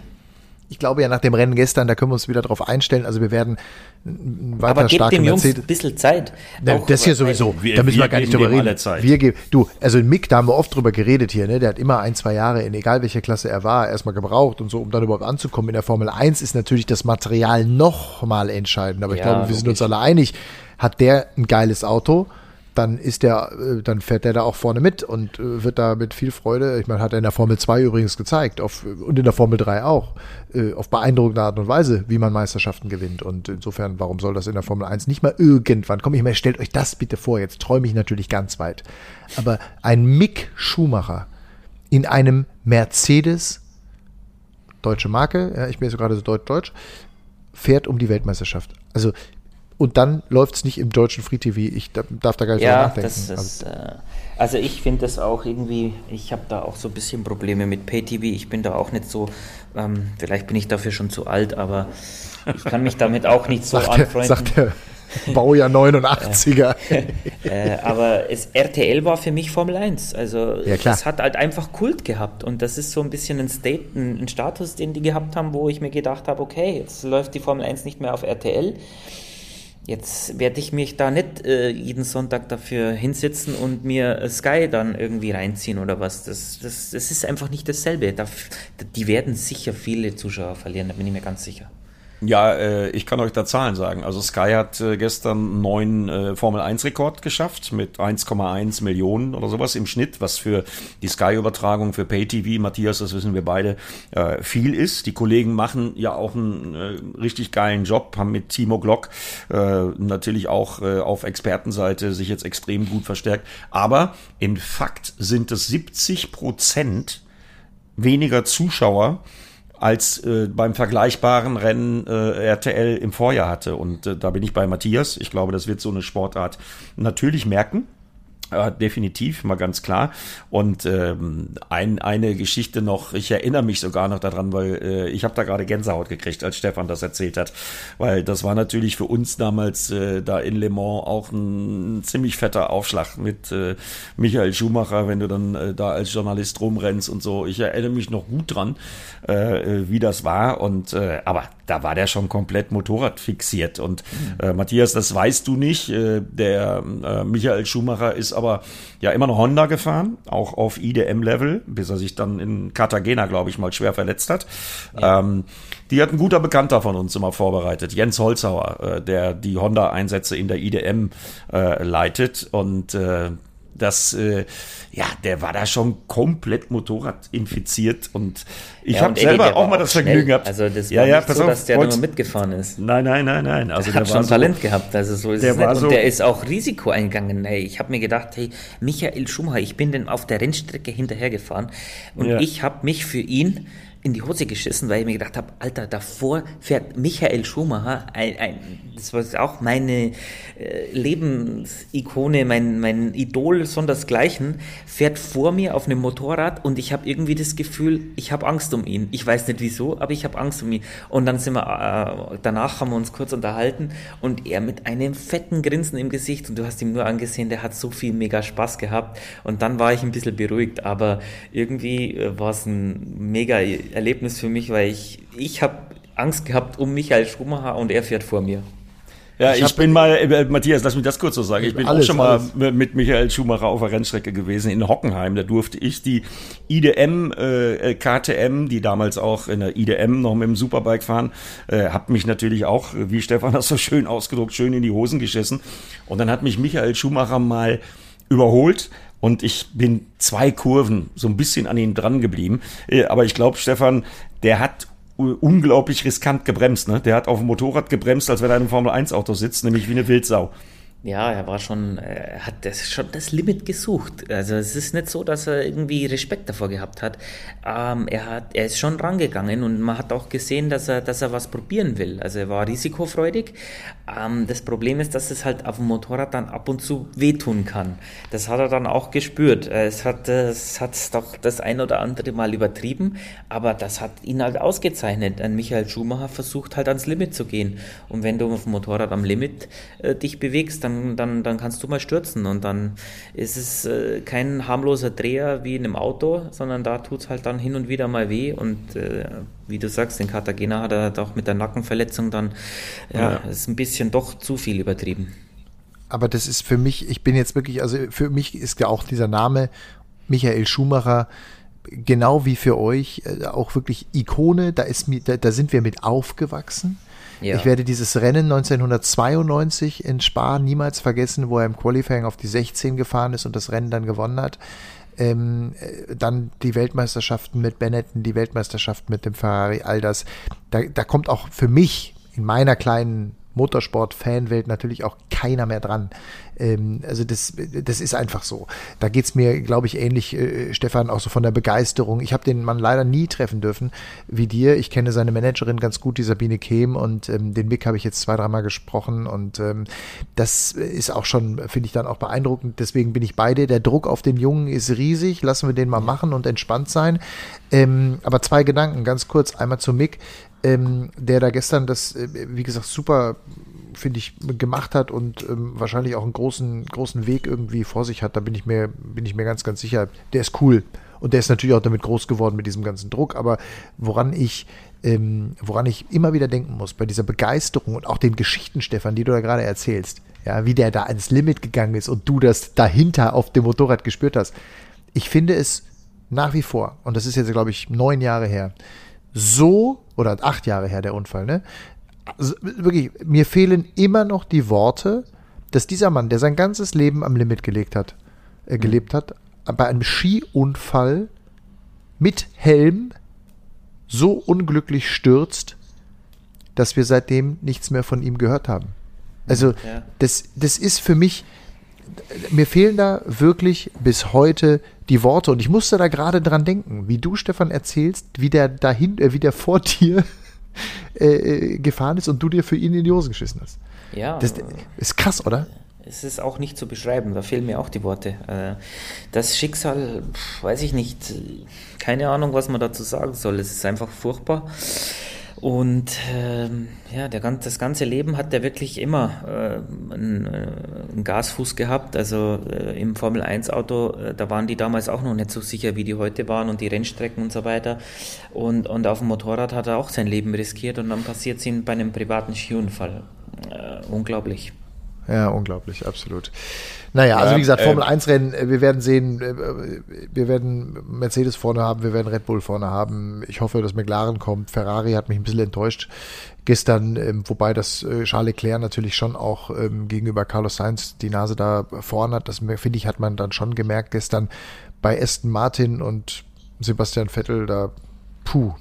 ich glaube ja nach dem Rennen gestern, da können wir uns wieder drauf einstellen. Also wir werden weiter Aber gebt dem Jungs ein bisschen Zeit. Na, auch, das hier sowieso. Wir, da müssen wir, wir gar nicht drüber reden. Wir geben, du, also Mick, da haben wir oft drüber geredet hier, ne? Der hat immer ein, zwei Jahre in egal welcher Klasse er war, erstmal gebraucht und so, um dann überhaupt anzukommen. In der Formel 1 ist natürlich das Material noch mal entscheidend. Aber ich ja, glaube, wir sind uns alle einig. Hat der ein geiles Auto? Dann ist der, äh, dann fährt der da auch vorne mit und äh, wird da mit viel Freude, ich meine, hat er in der Formel 2 übrigens gezeigt auf, und in der Formel 3 auch, äh, auf beeindruckende Art und Weise, wie man Meisterschaften gewinnt. Und insofern, warum soll das in der Formel 1 nicht mal irgendwann kommen? Ich meine, stellt euch das bitte vor, jetzt träume ich natürlich ganz weit. Aber ein Mick Schumacher in einem Mercedes, deutsche Marke, ja, ich bin jetzt gerade so deutsch-deutsch, fährt um die Weltmeisterschaft. Also und dann läuft es nicht im deutschen Free TV. Ich darf da gar nicht ja, nachdenken. Das ist, also, also ich finde das auch irgendwie, ich habe da auch so ein bisschen Probleme mit Pay TV. Ich bin da auch nicht so, ähm, vielleicht bin ich dafür schon zu alt, aber ich kann mich damit auch nicht so sagt anfreunden. Der, sagt der Baujahr 89er. äh, aber es, RTL war für mich Formel 1. Also ja, es hat halt einfach Kult gehabt. Und das ist so ein bisschen ein State, ein, ein Status, den die gehabt haben, wo ich mir gedacht habe, okay, jetzt läuft die Formel 1 nicht mehr auf RTL Jetzt werde ich mich da nicht äh, jeden Sonntag dafür hinsetzen und mir äh, Sky dann irgendwie reinziehen oder was. Das, das, das ist einfach nicht dasselbe. Da, die werden sicher viele Zuschauer verlieren, da bin ich mir ganz sicher. Ja, äh, ich kann euch da Zahlen sagen. Also Sky hat äh, gestern einen neuen äh, Formel 1 Rekord geschafft mit 1,1 Millionen oder sowas im Schnitt, was für die Sky-Übertragung für Pay-TV, Matthias, das wissen wir beide, äh, viel ist. Die Kollegen machen ja auch einen äh, richtig geilen Job, haben mit Timo Glock äh, natürlich auch äh, auf Expertenseite sich jetzt extrem gut verstärkt. Aber in Fakt sind es 70 Prozent weniger Zuschauer als äh, beim vergleichbaren Rennen äh, RTL im Vorjahr hatte. Und äh, da bin ich bei Matthias. Ich glaube, das wird so eine Sportart natürlich merken. Ja, definitiv, mal ganz klar. Und ähm, ein, eine Geschichte noch, ich erinnere mich sogar noch daran, weil äh, ich habe da gerade Gänsehaut gekriegt, als Stefan das erzählt hat. Weil das war natürlich für uns damals äh, da in Le Mans auch ein, ziemlich fetter Aufschlag mit äh, Michael Schumacher, wenn du dann äh, da als Journalist rumrennst und so. Ich erinnere mich noch gut dran, äh, wie das war. Und äh, aber da war der schon komplett Motorrad fixiert. Und äh, Matthias, das weißt du nicht. Äh, der äh, Michael Schumacher ist aber ja immer noch Honda gefahren, auch auf IDM-Level, bis er sich dann in Cartagena, glaube ich, mal schwer verletzt hat. Ja. Ähm, die hat ein guter Bekannter von uns immer vorbereitet, Jens Holzauer, äh, der die Honda-Einsätze in der IDM äh, leitet. Und äh, das, äh, ja, der war da schon komplett Motorrad infiziert und ich ja, habe selber auch mal das schnell. Vergnügen gehabt. Also das ja, war ja, nicht so, auf, dass der nur mitgefahren ist. Nein, nein, nein, nein. Also der, der hat schon so, Talent gehabt, also so ist der es nicht. So und der ist auch Risiko eingegangen. Hey, ich habe mir gedacht, hey, Michael Schumacher, ich bin denn auf der Rennstrecke hinterhergefahren und ja. ich habe mich für ihn in die Hose geschissen, weil ich mir gedacht habe, Alter, davor fährt Michael Schumacher, ein, ein, das war auch meine äh, Lebensikone, mein, mein Idol sondersgleichen, fährt vor mir auf einem Motorrad und ich habe irgendwie das Gefühl, ich habe Angst um ihn. Ich weiß nicht wieso, aber ich habe Angst um ihn. Und dann sind wir, äh, danach haben wir uns kurz unterhalten und er mit einem fetten Grinsen im Gesicht und du hast ihm nur angesehen, der hat so viel mega Spaß gehabt und dann war ich ein bisschen beruhigt, aber irgendwie äh, war es ein mega Erlebnis für mich, weil ich, ich habe Angst gehabt um Michael Schumacher und er fährt vor mir. Ja, ich, ich bin mal, äh, Matthias, lass mich das kurz so sagen. Ich bin alles, auch schon mal alles. mit Michael Schumacher auf der Rennstrecke gewesen in Hockenheim. Da durfte ich die IDM, äh, KTM, die damals auch in der IDM noch mit dem Superbike fahren, äh, hab mich natürlich auch, wie Stefan das so schön ausgedruckt, schön in die Hosen geschissen. Und dann hat mich Michael Schumacher mal überholt und ich bin zwei Kurven so ein bisschen an ihm dran geblieben. Äh, aber ich glaube, Stefan, der hat unglaublich riskant gebremst. Ne? Der hat auf dem Motorrad gebremst, als wenn er in einem Formel-1-Auto sitzt, nämlich wie eine Wildsau. Ja, er war schon, er äh, hat das schon das Limit gesucht. Also es ist nicht so, dass er irgendwie Respekt davor gehabt hat. Ähm, er hat, er ist schon rangegangen und man hat auch gesehen, dass er, dass er was probieren will. Also er war risikofreudig. Ähm, das Problem ist, dass es halt auf dem Motorrad dann ab und zu wehtun kann. Das hat er dann auch gespürt. Es hat, es hat doch das ein oder andere Mal übertrieben, aber das hat ihn halt ausgezeichnet. Ein Michael Schumacher versucht halt ans Limit zu gehen. Und wenn du auf dem Motorrad am Limit äh, dich bewegst, dann dann, dann, dann kannst du mal stürzen und dann ist es äh, kein harmloser Dreher wie in einem Auto, sondern da tut es halt dann hin und wieder mal weh und äh, wie du sagst, in Cartagena hat er auch mit der Nackenverletzung dann, ja, ja. ist ein bisschen doch zu viel übertrieben. Aber das ist für mich, ich bin jetzt wirklich, also für mich ist ja auch dieser Name Michael Schumacher genau wie für euch äh, auch wirklich Ikone. Da ist da, da sind wir mit aufgewachsen. Ja. Ich werde dieses Rennen 1992 in Spa niemals vergessen, wo er im Qualifying auf die 16 gefahren ist und das Rennen dann gewonnen hat. Ähm, äh, dann die Weltmeisterschaften mit Benetton, die Weltmeisterschaften mit dem Ferrari, all das. Da, da kommt auch für mich in meiner kleinen Motorsport-Fanwelt natürlich auch keiner mehr dran. Ähm, also das, das ist einfach so. Da geht es mir, glaube ich, ähnlich, äh, Stefan, auch so von der Begeisterung. Ich habe den Mann leider nie treffen dürfen wie dir. Ich kenne seine Managerin ganz gut, die Sabine Kehm, und ähm, den Mick habe ich jetzt zwei, dreimal gesprochen. Und ähm, das ist auch schon, finde ich, dann auch beeindruckend. Deswegen bin ich bei dir. Der Druck auf den Jungen ist riesig. Lassen wir den mal machen und entspannt sein. Ähm, aber zwei Gedanken, ganz kurz. Einmal zu Mick ähm, der da gestern das, äh, wie gesagt, super, finde ich, gemacht hat und ähm, wahrscheinlich auch einen großen, großen Weg irgendwie vor sich hat. Da bin ich mir, bin ich mir ganz, ganz sicher. Der ist cool. Und der ist natürlich auch damit groß geworden mit diesem ganzen Druck. Aber woran ich, ähm, woran ich immer wieder denken muss, bei dieser Begeisterung und auch den Geschichten, Stefan, die du da gerade erzählst, ja, wie der da ans Limit gegangen ist und du das dahinter auf dem Motorrad gespürt hast. Ich finde es nach wie vor, und das ist jetzt, glaube ich, neun Jahre her, so, oder acht Jahre her der Unfall, ne? also wirklich, mir fehlen immer noch die Worte, dass dieser Mann, der sein ganzes Leben am Limit gelegt hat, äh, mhm. gelebt hat, bei einem Skiunfall mit Helm so unglücklich stürzt, dass wir seitdem nichts mehr von ihm gehört haben. Also ja. das, das ist für mich, mir fehlen da wirklich bis heute die Worte und ich musste da gerade dran denken, wie du Stefan erzählst, wie der dahin, äh, wie der vor dir äh, äh, gefahren ist und du dir für ihn in die Hose geschissen hast. Ja. Das ist krass, oder? Es ist auch nicht zu beschreiben, da fehlen mir auch die Worte. Äh, das Schicksal, weiß ich nicht, keine Ahnung, was man dazu sagen soll. Es ist einfach furchtbar. Und ähm, ja, der, das ganze Leben hat er wirklich immer äh, einen, äh, einen, Gasfuß gehabt. Also äh, im Formel 1 Auto, äh, da waren die damals auch noch nicht so sicher, wie die heute waren und die Rennstrecken und so weiter. Und, und auf dem Motorrad hat er auch sein Leben riskiert und dann passiert es ihm bei einem privaten Skiunfall. Äh, unglaublich. Ja, unglaublich, absolut. Naja, also wie gesagt, Formel äh, 1 Rennen, äh, wir werden sehen, äh, wir werden Mercedes vorne haben, wir werden Red Bull vorne haben. Ich hoffe, dass McLaren kommt. Ferrari hat mich ein bisschen enttäuscht gestern, ähm, wobei das Charles Leclerc natürlich schon auch ähm, gegenüber Carlos Sainz die Nase da vorne hat. Das finde ich, hat man dann schon gemerkt gestern bei Aston Martin und Sebastian Vettel, da puh,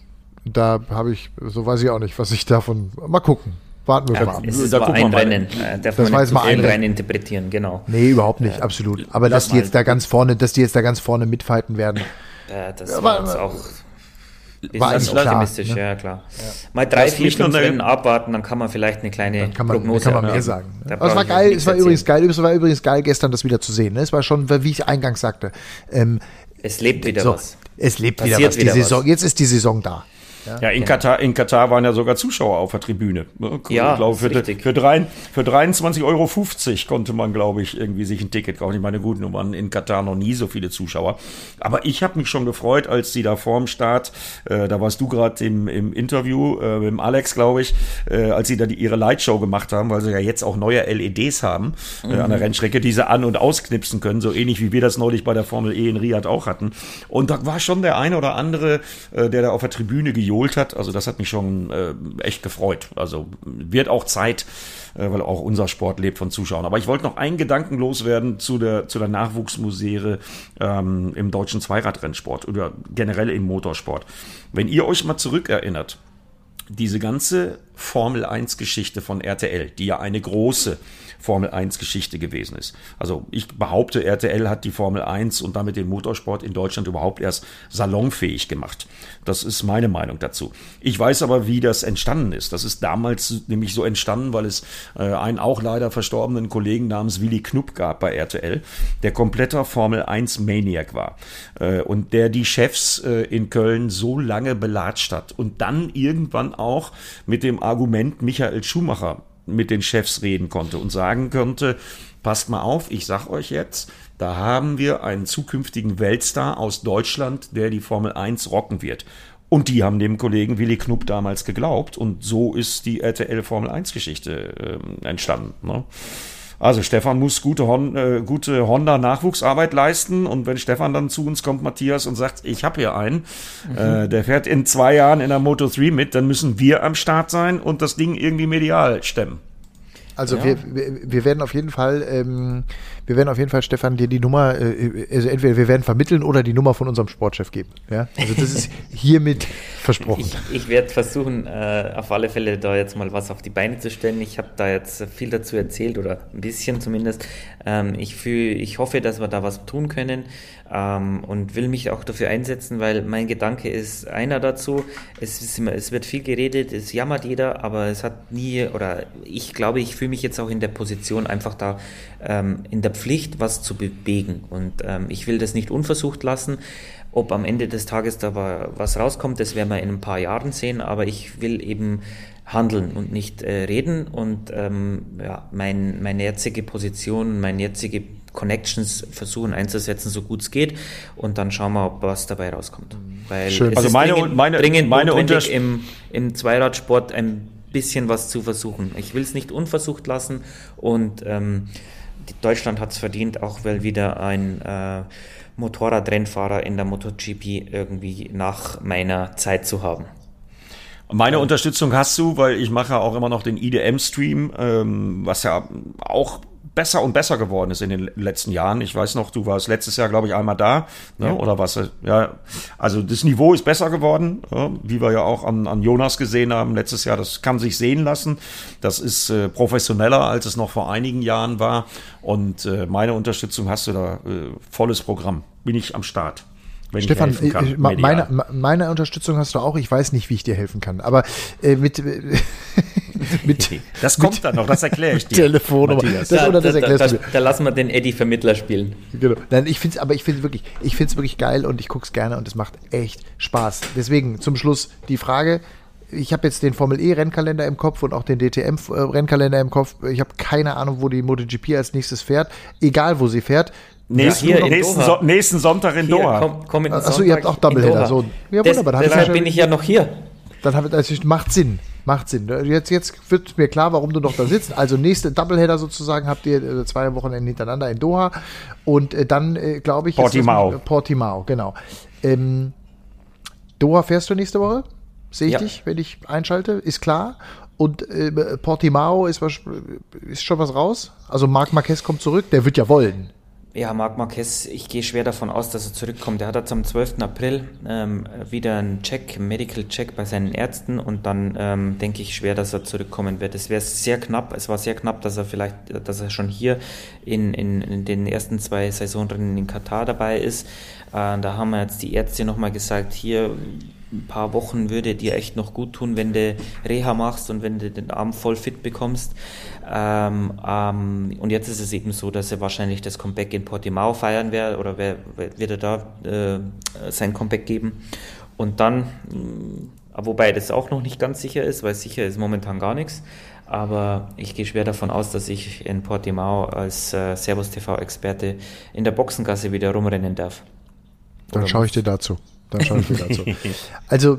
da habe ich, so weiß ich auch nicht, was ich davon, mal gucken. Warten wir ja, mal. Es ist da ein Rennen. Äh, darf das man nicht ein Rennen interpretieren, genau. Nee, überhaupt nicht, absolut. Aber dass die jetzt da ganz vorne, dass die jetzt da ganz vorne mitfighten werden. Ja, das ja, war, war auch war eigentlich optimistisch, ne? ja klar. Ja. Mal drei, das vier, fünf Rennen abwarten, dann kann man vielleicht eine kleine kann man, Prognose kann man mehr sagen. Ne? Aber es war geil, es war übrigens geil, es war übrigens geil, gestern das wieder zu sehen. Ne? Es war schon, wie ich eingangs sagte. Ähm, es lebt wieder so, was. Es lebt Passiert wieder was. Die Saison, was. Jetzt ist die Saison da. Ja, ja in, genau. Katar, in Katar waren ja sogar Zuschauer auf der Tribüne. Ne? Ja, ich glaube, für, für, drei, für 23,50 Euro konnte man, glaube ich, irgendwie sich ein Ticket kaufen. Ich meine, gut, nun waren in Katar noch nie so viele Zuschauer. Aber ich habe mich schon gefreut, als sie da vorm Start, äh, da warst du gerade im, im Interview äh, mit dem Alex, glaube ich, äh, als sie da die, ihre Lightshow gemacht haben, weil sie ja jetzt auch neue LEDs haben mhm. äh, an der mhm. Rennstrecke, die sie an- und ausknipsen können, so ähnlich wie wir das neulich bei der Formel E in Riyadh auch hatten. Und da war schon der eine oder andere, äh, der da auf der Tribüne gejohlt hat. Also das hat mich schon äh, echt gefreut. Also wird auch Zeit, äh, weil auch unser Sport lebt von Zuschauern. Aber ich wollte noch einen Gedanken loswerden zu der, zu der Nachwuchsmusere ähm, im deutschen Zweiradrennsport oder generell im Motorsport. Wenn ihr euch mal zurückerinnert, diese ganze Formel 1 Geschichte von RTL, die ja eine große Formel 1 Geschichte gewesen ist. Also ich behaupte, RTL hat die Formel 1 und damit den Motorsport in Deutschland überhaupt erst salonfähig gemacht. Das ist meine Meinung dazu. Ich weiß aber, wie das entstanden ist. Das ist damals nämlich so entstanden, weil es äh, einen auch leider verstorbenen Kollegen namens Willy Knupp gab bei RTL, der kompletter Formel 1 Maniac war äh, und der die Chefs äh, in Köln so lange belatscht hat und dann irgendwann auch mit dem Argument Michael Schumacher mit den Chefs reden konnte und sagen konnte, passt mal auf, ich sag euch jetzt, da haben wir einen zukünftigen Weltstar aus Deutschland, der die Formel 1 rocken wird. Und die haben dem Kollegen Willy Knupp damals geglaubt und so ist die RTL Formel 1 Geschichte äh, entstanden. Ne? Also Stefan muss gute, Hon äh, gute Honda-Nachwuchsarbeit leisten und wenn Stefan dann zu uns kommt, Matthias, und sagt, ich habe hier einen, mhm. äh, der fährt in zwei Jahren in der Moto 3 mit, dann müssen wir am Start sein und das Ding irgendwie medial stemmen. Also ja. wir, wir, werden auf jeden Fall, ähm, wir werden auf jeden Fall, Stefan, dir die Nummer, äh, also entweder wir werden vermitteln oder die Nummer von unserem Sportchef geben. Ja? Also das ist hiermit versprochen. Ich, ich werde versuchen, äh, auf alle Fälle da jetzt mal was auf die Beine zu stellen. Ich habe da jetzt viel dazu erzählt oder ein bisschen zumindest. Ähm, ich, fühl, ich hoffe, dass wir da was tun können ähm, und will mich auch dafür einsetzen, weil mein Gedanke ist einer dazu. Es, ist es wird viel geredet, es jammert jeder, aber es hat nie, oder ich glaube, ich fühle mich jetzt auch in der Position, einfach da ähm, in der Pflicht, was zu bewegen. Und ähm, ich will das nicht unversucht lassen. Ob am Ende des Tages da was rauskommt, das werden wir in ein paar Jahren sehen, aber ich will eben handeln und nicht äh, reden und ähm, ja, mein, meine jetzige Position, meine jetzige Connections versuchen einzusetzen, so gut es geht. Und dann schauen wir, ob was dabei rauskommt. Weil Schön. also meine, dringend, meine, dringend meine notwendig, im, im Zweiradsport ein bisschen was zu versuchen. Ich will es nicht unversucht lassen und ähm, Deutschland hat es verdient, auch weil wieder ein äh, Motorradrennfahrer in der MotoGP irgendwie nach meiner Zeit zu haben. Meine Unterstützung hast du, weil ich mache auch immer noch den IDM-Stream, ähm, was ja auch besser und besser geworden ist in den letzten Jahren. Ich weiß noch, du warst letztes Jahr, glaube ich, einmal da, ne? ja. oder was? Ja, also das Niveau ist besser geworden, ja, wie wir ja auch an, an Jonas gesehen haben letztes Jahr. Das kann sich sehen lassen. Das ist äh, professioneller, als es noch vor einigen Jahren war. Und äh, meine Unterstützung hast du da äh, volles Programm. Bin ich am Start. Wenn Stefan, ich kann, meine, meine Unterstützung hast du auch. Ich weiß nicht, wie ich dir helfen kann. Aber äh, mit, mit das kommt mit dann noch. Das erkläre ich dir. Telefonnummer. Das, da, oder das da, erklärst da, du mir. Da lassen wir den Eddie Vermittler spielen. Genau. Nein, ich finde es, aber ich finde wirklich, ich finde es wirklich geil und ich gucke es gerne und es macht echt Spaß. Deswegen zum Schluss die Frage. Ich habe jetzt den Formel E Rennkalender im Kopf und auch den DTM Rennkalender im Kopf. Ich habe keine Ahnung, wo die MotoGP als nächstes fährt. Egal, wo sie fährt. Nächsten, ja, nächsten, so nächsten, Sonntag in hier, Doha. Komm, komm in Achso, ihr habt auch Doubleheader. So. Ja, wunderbar. Des, deshalb bin ich ja noch hier. Dann habe also macht Sinn. Macht Sinn. Jetzt, jetzt wird mir klar, warum du noch da sitzt. Also nächste Doubleheader sozusagen habt ihr äh, zwei Wochen hintereinander in Doha. Und äh, dann, äh, glaube ich, Portimao. Das, Portimao, genau. Ähm, Doha fährst du nächste Woche? Sehe ich ja. dich, wenn ich einschalte? Ist klar. Und äh, Portimao ist, was, ist schon was raus? Also Marc Marquez kommt zurück, der wird ja wollen. Ja, Marc Marquez, ich gehe schwer davon aus, dass er zurückkommt. Er hat jetzt am 12. April ähm, wieder einen Check, Medical Check bei seinen Ärzten und dann ähm, denke ich schwer, dass er zurückkommen wird. Es wäre sehr knapp, es war sehr knapp, dass er vielleicht, dass er schon hier in, in, in den ersten zwei Saisonrennen in Katar dabei ist. Äh, da haben wir jetzt die Ärzte nochmal gesagt, hier ein paar Wochen würde dir echt noch gut tun, wenn du Reha machst und wenn du den Arm voll fit bekommst. Ähm, ähm, und jetzt ist es eben so, dass er wahrscheinlich das Comeback in Portimao feiern wird oder wer, wird er da äh, sein Comeback geben. Und dann, äh, wobei das auch noch nicht ganz sicher ist, weil sicher ist momentan gar nichts. Aber ich gehe schwer davon aus, dass ich in Portimao als äh, Servus TV-Experte in der Boxengasse wieder rumrennen darf. Dann schaue ich dir dazu. Dann schaue ich dir dazu. Also,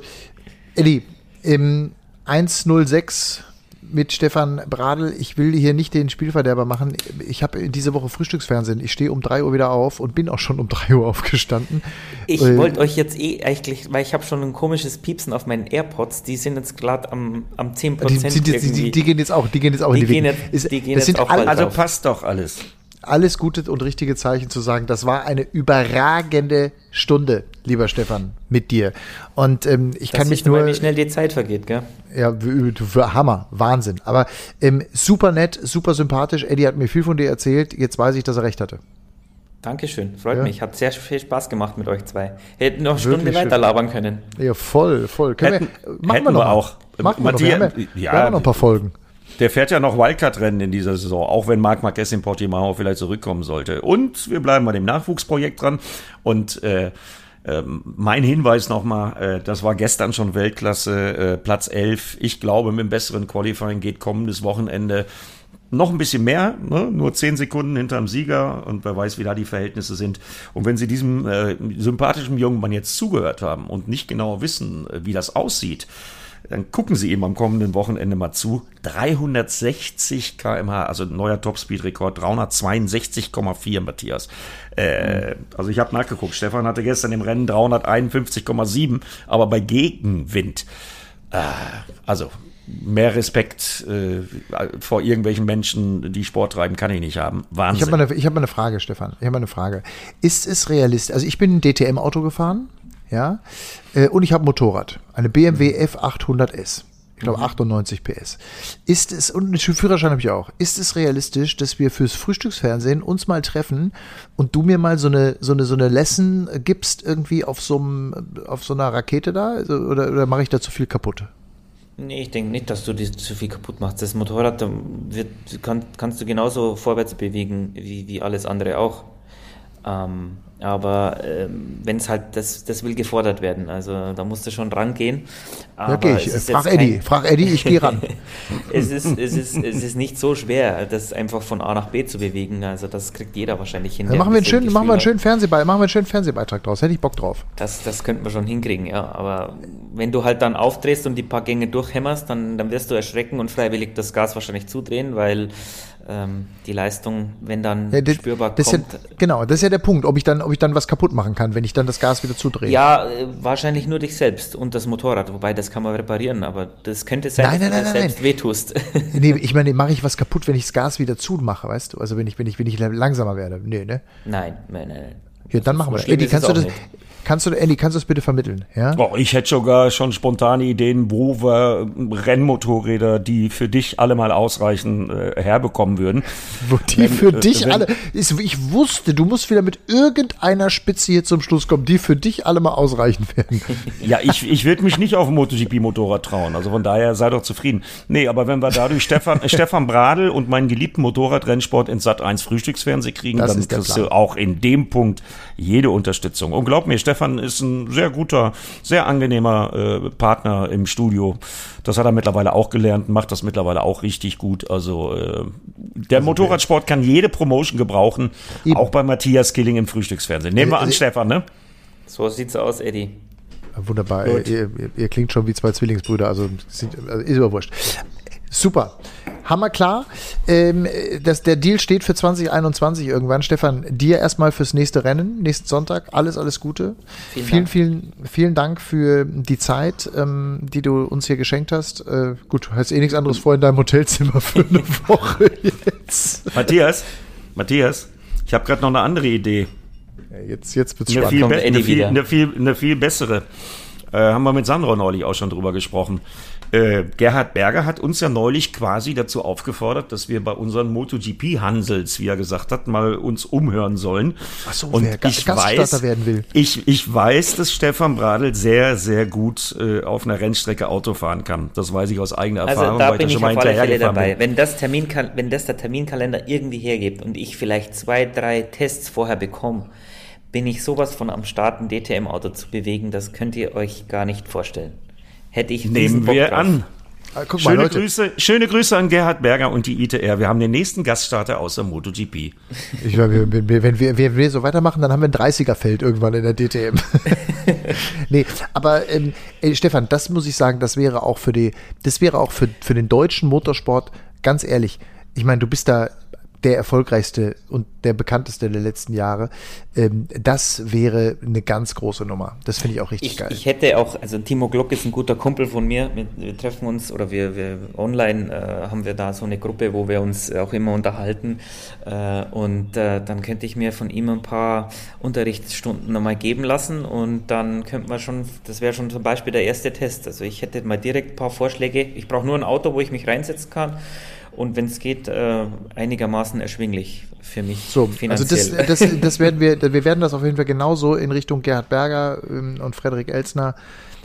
Eddie, im 106 mit Stefan Bradl. Ich will hier nicht den Spielverderber machen. Ich habe diese Woche Frühstücksfernsehen. Ich stehe um 3 Uhr wieder auf und bin auch schon um 3 Uhr aufgestanden. Ich äh, wollte euch jetzt eh eigentlich, weil ich habe schon ein komisches Piepsen auf meinen AirPods. Die sind jetzt gerade am, am 10% die, die, die, die, gehen jetzt auch, die gehen jetzt auch die in die gehen jetzt, die gehen jetzt auch all, Also passt doch alles alles gute und richtige Zeichen zu sagen. Das war eine überragende Stunde, lieber Stefan, mit dir. Und ähm, ich das kann mich nur. Wie schnell die Zeit vergeht, gell? Ja, für Hammer, Wahnsinn. Aber ähm, super nett, super sympathisch. Eddie hat mir viel von dir erzählt. Jetzt weiß ich, dass er recht hatte. Dankeschön, freut ja. mich. Hat sehr viel Spaß gemacht mit euch zwei. Hätten noch eine Stunde weiter labern können. Ja, voll, voll. Können hätten, wir, machen wir, noch wir auch. Machen wir, noch. wir, haben ja, wir haben noch ein paar Folgen. Der fährt ja noch Wildcard-Rennen in dieser Saison, auch wenn Marc Marquez in Portimao vielleicht zurückkommen sollte. Und wir bleiben bei dem Nachwuchsprojekt dran. Und äh, äh, mein Hinweis nochmal, äh, das war gestern schon Weltklasse, äh, Platz 11. Ich glaube, mit dem besseren Qualifying geht kommendes Wochenende noch ein bisschen mehr, ne? nur zehn Sekunden hinterm Sieger und wer weiß, wie da die Verhältnisse sind. Und wenn Sie diesem äh, sympathischen jungen Mann jetzt zugehört haben und nicht genau wissen, äh, wie das aussieht, dann gucken Sie ihm am kommenden Wochenende mal zu. 360 kmh, also neuer Topspeed-Rekord, 362,4 Matthias. Äh, also ich habe nachgeguckt, Stefan hatte gestern im Rennen 351,7, aber bei Gegenwind. Äh, also mehr Respekt äh, vor irgendwelchen Menschen, die Sport treiben, kann ich nicht haben. Wahnsinn. Ich habe mal, eine, hab mal eine Frage, Stefan. Ich habe mal eine Frage. Ist es realistisch? Also ich bin ein DTM-Auto gefahren ja. Äh, und ich habe ein Motorrad, eine BMW F800S. Ich glaube 98 PS. Ist es, und einen Führerschein habe ich auch, ist es realistisch, dass wir fürs Frühstücksfernsehen uns mal treffen und du mir mal so eine, so eine, so eine Lesson gibst irgendwie auf so einem, auf so einer Rakete da? Also, oder, oder mache ich da zu viel kaputt? Nee, ich denke nicht, dass du die zu viel kaputt machst. Das Motorrad wird, kann, kannst du genauso vorwärts bewegen wie, wie alles andere auch. Ähm, aber ähm, wenn es halt, das, das will gefordert werden. Also da musst du schon rangehen. Aber okay, ich frag Eddie, frag Eddie, ich gehe ran. es, ist, es, ist, es ist nicht so schwer, das einfach von A nach B zu bewegen. Also das kriegt jeder wahrscheinlich hin. Ja, machen, wir einen schönen, machen wir einen schönen Fernsehbeitrag, machen wir einen schönen Fernsehbeitrag draus. Hätte ich Bock drauf. Das, das könnten wir schon hinkriegen, ja. Aber wenn du halt dann aufdrehst und die paar Gänge durchhämmerst, dann, dann wirst du erschrecken und freiwillig das Gas wahrscheinlich zudrehen, weil die Leistung, wenn dann ja, das, spürbar das kommt. Ja, genau, das ist ja der Punkt, ob ich dann, ob ich dann was kaputt machen kann, wenn ich dann das Gas wieder zudrehe. Ja, äh, wahrscheinlich nur dich selbst und das Motorrad, wobei das kann man reparieren, aber das könnte sein, nein, nein, dass du nein, selbst nein. wehtust. nee, ich meine, mache ich was kaputt, wenn ich das Gas wieder zumache, weißt du? Also wenn ich, wenn ich, wenn ich langsamer werde. Nee, ne? Nein, nein, nein. Ja, dann machen wir. Eddie, kannst du das. Kannst du, Elli, kannst du das bitte vermitteln? Ja? Oh, ich hätte sogar schon spontane Ideen, wo wir Rennmotorräder, die für dich alle mal ausreichen, äh, herbekommen würden. Wo die wenn, für äh, dich wenn, alle. Ist, ich wusste, du musst wieder mit irgendeiner Spitze hier zum Schluss kommen, die für dich alle mal ausreichen werden. Ja, ich, ich würde mich nicht auf ein MotoGP-Motorrad trauen. Also von daher sei doch zufrieden. Nee, aber wenn wir dadurch Stefan, Stefan Bradl und meinen geliebten Motorradrennsport ins Sat 1 Frühstücksfernsehen kriegen, das dann kriegst du auch in dem Punkt jede Unterstützung. Und glaub mir, Stefan ist ein sehr guter, sehr angenehmer äh, Partner im Studio. Das hat er mittlerweile auch gelernt, macht das mittlerweile auch richtig gut. Also äh, der also, Motorradsport kann jede Promotion gebrauchen, eben. auch bei Matthias Killing im Frühstücksfernsehen. Nehmen wir an, also, Stefan, ne? So sieht's aus, Eddie. Wunderbar. Ihr, ihr, ihr, klingt schon wie zwei Zwillingsbrüder, also, also ist überwurscht. Super. Hammer klar. Ähm, das, der Deal steht für 2021 irgendwann. Stefan, dir erstmal fürs nächste Rennen, nächsten Sonntag. Alles, alles Gute. Vielen, vielen, vielen, vielen Dank für die Zeit, ähm, die du uns hier geschenkt hast. Äh, gut, du hast eh nichts anderes vor in deinem Hotelzimmer für eine Woche jetzt. Matthias, Matthias, ich habe gerade noch eine andere Idee. Ja, jetzt jetzt wird's eine spannend. Viel eine, viel, eine, viel, eine viel bessere. Äh, haben wir mit Sandro neulich auch schon drüber gesprochen. Äh, Gerhard Berger hat uns ja neulich quasi dazu aufgefordert, dass wir bei unseren MotoGP-Hansels, wie er gesagt hat, mal uns umhören sollen. Ach so, und wer ich weiß, werden will. Ich, ich weiß, dass Stefan Bradl sehr, sehr gut äh, auf einer Rennstrecke Auto fahren kann. Das weiß ich aus eigener also Erfahrung, da weil bin ich, ich auf alle Fälle dabei. Wenn das, Termin, wenn das der Terminkalender irgendwie hergibt und ich vielleicht zwei, drei Tests vorher bekomme, bin ich sowas von am Start, ein DTM-Auto zu bewegen, das könnt ihr euch gar nicht vorstellen hätte ich Nehmen wir drauf. an. Ah, guck schöne, mal, Grüße, schöne Grüße an Gerhard Berger und die ITR. Wir haben den nächsten Gaststarter außer MotoGP. Ich, wenn, wir, wenn, wir, so weitermachen, dann haben wir ein 30er-Feld irgendwann in der DTM. nee, aber ähm, ey, Stefan, das muss ich sagen, das wäre auch für die, das wäre auch für, für den deutschen Motorsport, ganz ehrlich, ich meine, du bist da der erfolgreichste und der bekannteste der letzten Jahre. Ähm, das wäre eine ganz große Nummer. Das finde ich auch richtig ich, geil. Ich hätte auch, also Timo Glock ist ein guter Kumpel von mir. Wir, wir treffen uns oder wir, wir online äh, haben wir da so eine Gruppe, wo wir uns auch immer unterhalten. Äh, und äh, dann könnte ich mir von ihm ein paar Unterrichtsstunden nochmal geben lassen und dann könnte man schon, das wäre schon zum Beispiel der erste Test. Also ich hätte mal direkt ein paar Vorschläge. Ich brauche nur ein Auto, wo ich mich reinsetzen kann und wenn es geht, äh, einigermaßen erschwinglich für mich. So, finanziell. also das, das, das werden wir, wir werden das auf jeden Fall genauso in Richtung Gerhard Berger ähm, und Frederik Elsner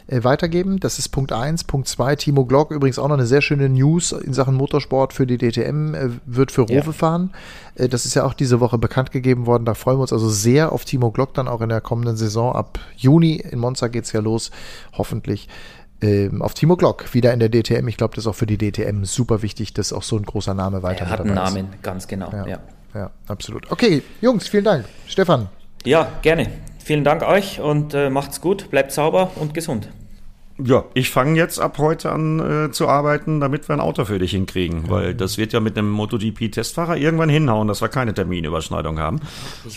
äh, weitergeben. Das ist Punkt 1. Punkt 2, Timo Glock, übrigens auch noch eine sehr schöne News in Sachen Motorsport für die DTM, äh, wird für Rowe ja. fahren. Äh, das ist ja auch diese Woche bekannt gegeben worden. Da freuen wir uns also sehr auf Timo Glock dann auch in der kommenden Saison. Ab Juni in Monza geht's ja los, hoffentlich ähm, auf Timo Glock wieder in der DTM. Ich glaube, das ist auch für die DTM super wichtig, dass auch so ein großer Name weiter Er hat einen Namen, ist. ganz genau. Ja, ja. ja, absolut. Okay, Jungs, vielen Dank. Stefan. Ja, gerne. Vielen Dank euch und äh, macht's gut, bleibt sauber und gesund. Ja, ich fange jetzt ab heute an äh, zu arbeiten, damit wir ein Auto für dich hinkriegen, weil das wird ja mit einem MotoGP-Testfahrer irgendwann hinhauen, dass wir keine Terminüberschneidung haben.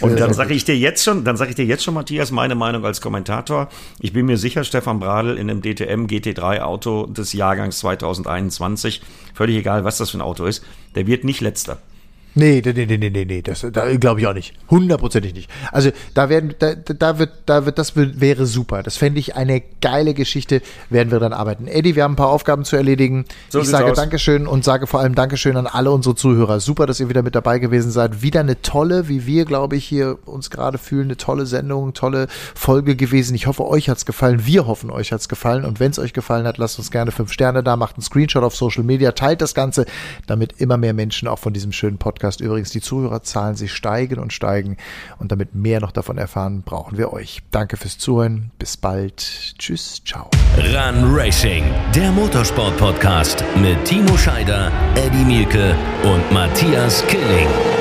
Und dann sage ich dir jetzt schon, dann sage ich dir jetzt schon, Matthias, meine Meinung als Kommentator. Ich bin mir sicher, Stefan Bradl in einem DTM GT3 Auto des Jahrgangs 2021, völlig egal, was das für ein Auto ist, der wird nicht letzter. Nee, nee, nee, nee, nee, nee, das da glaube ich auch nicht. Hundertprozentig nicht. Also da werden, da, da wird, da wird, das wäre super. Das fände ich eine geile Geschichte, werden wir dann arbeiten. Eddie, wir haben ein paar Aufgaben zu erledigen. So ich sage aus. Dankeschön und sage vor allem Dankeschön an alle unsere Zuhörer. Super, dass ihr wieder mit dabei gewesen seid. Wieder eine tolle, wie wir, glaube ich, hier uns gerade fühlen, eine tolle Sendung, tolle Folge gewesen. Ich hoffe, euch hat's gefallen. Wir hoffen, euch hat's gefallen. Und wenn es euch gefallen hat, lasst uns gerne fünf Sterne da, macht einen Screenshot auf Social Media, teilt das Ganze, damit immer mehr Menschen auch von diesem schönen Podcast Podcast übrigens die Zuhörerzahlen, sie steigen und steigen. Und damit mehr noch davon erfahren, brauchen wir euch. Danke fürs Zuhören. Bis bald. Tschüss. Ciao. Run Racing, der Motorsport-Podcast mit Timo Scheider, Eddie Mielke und Matthias Killing.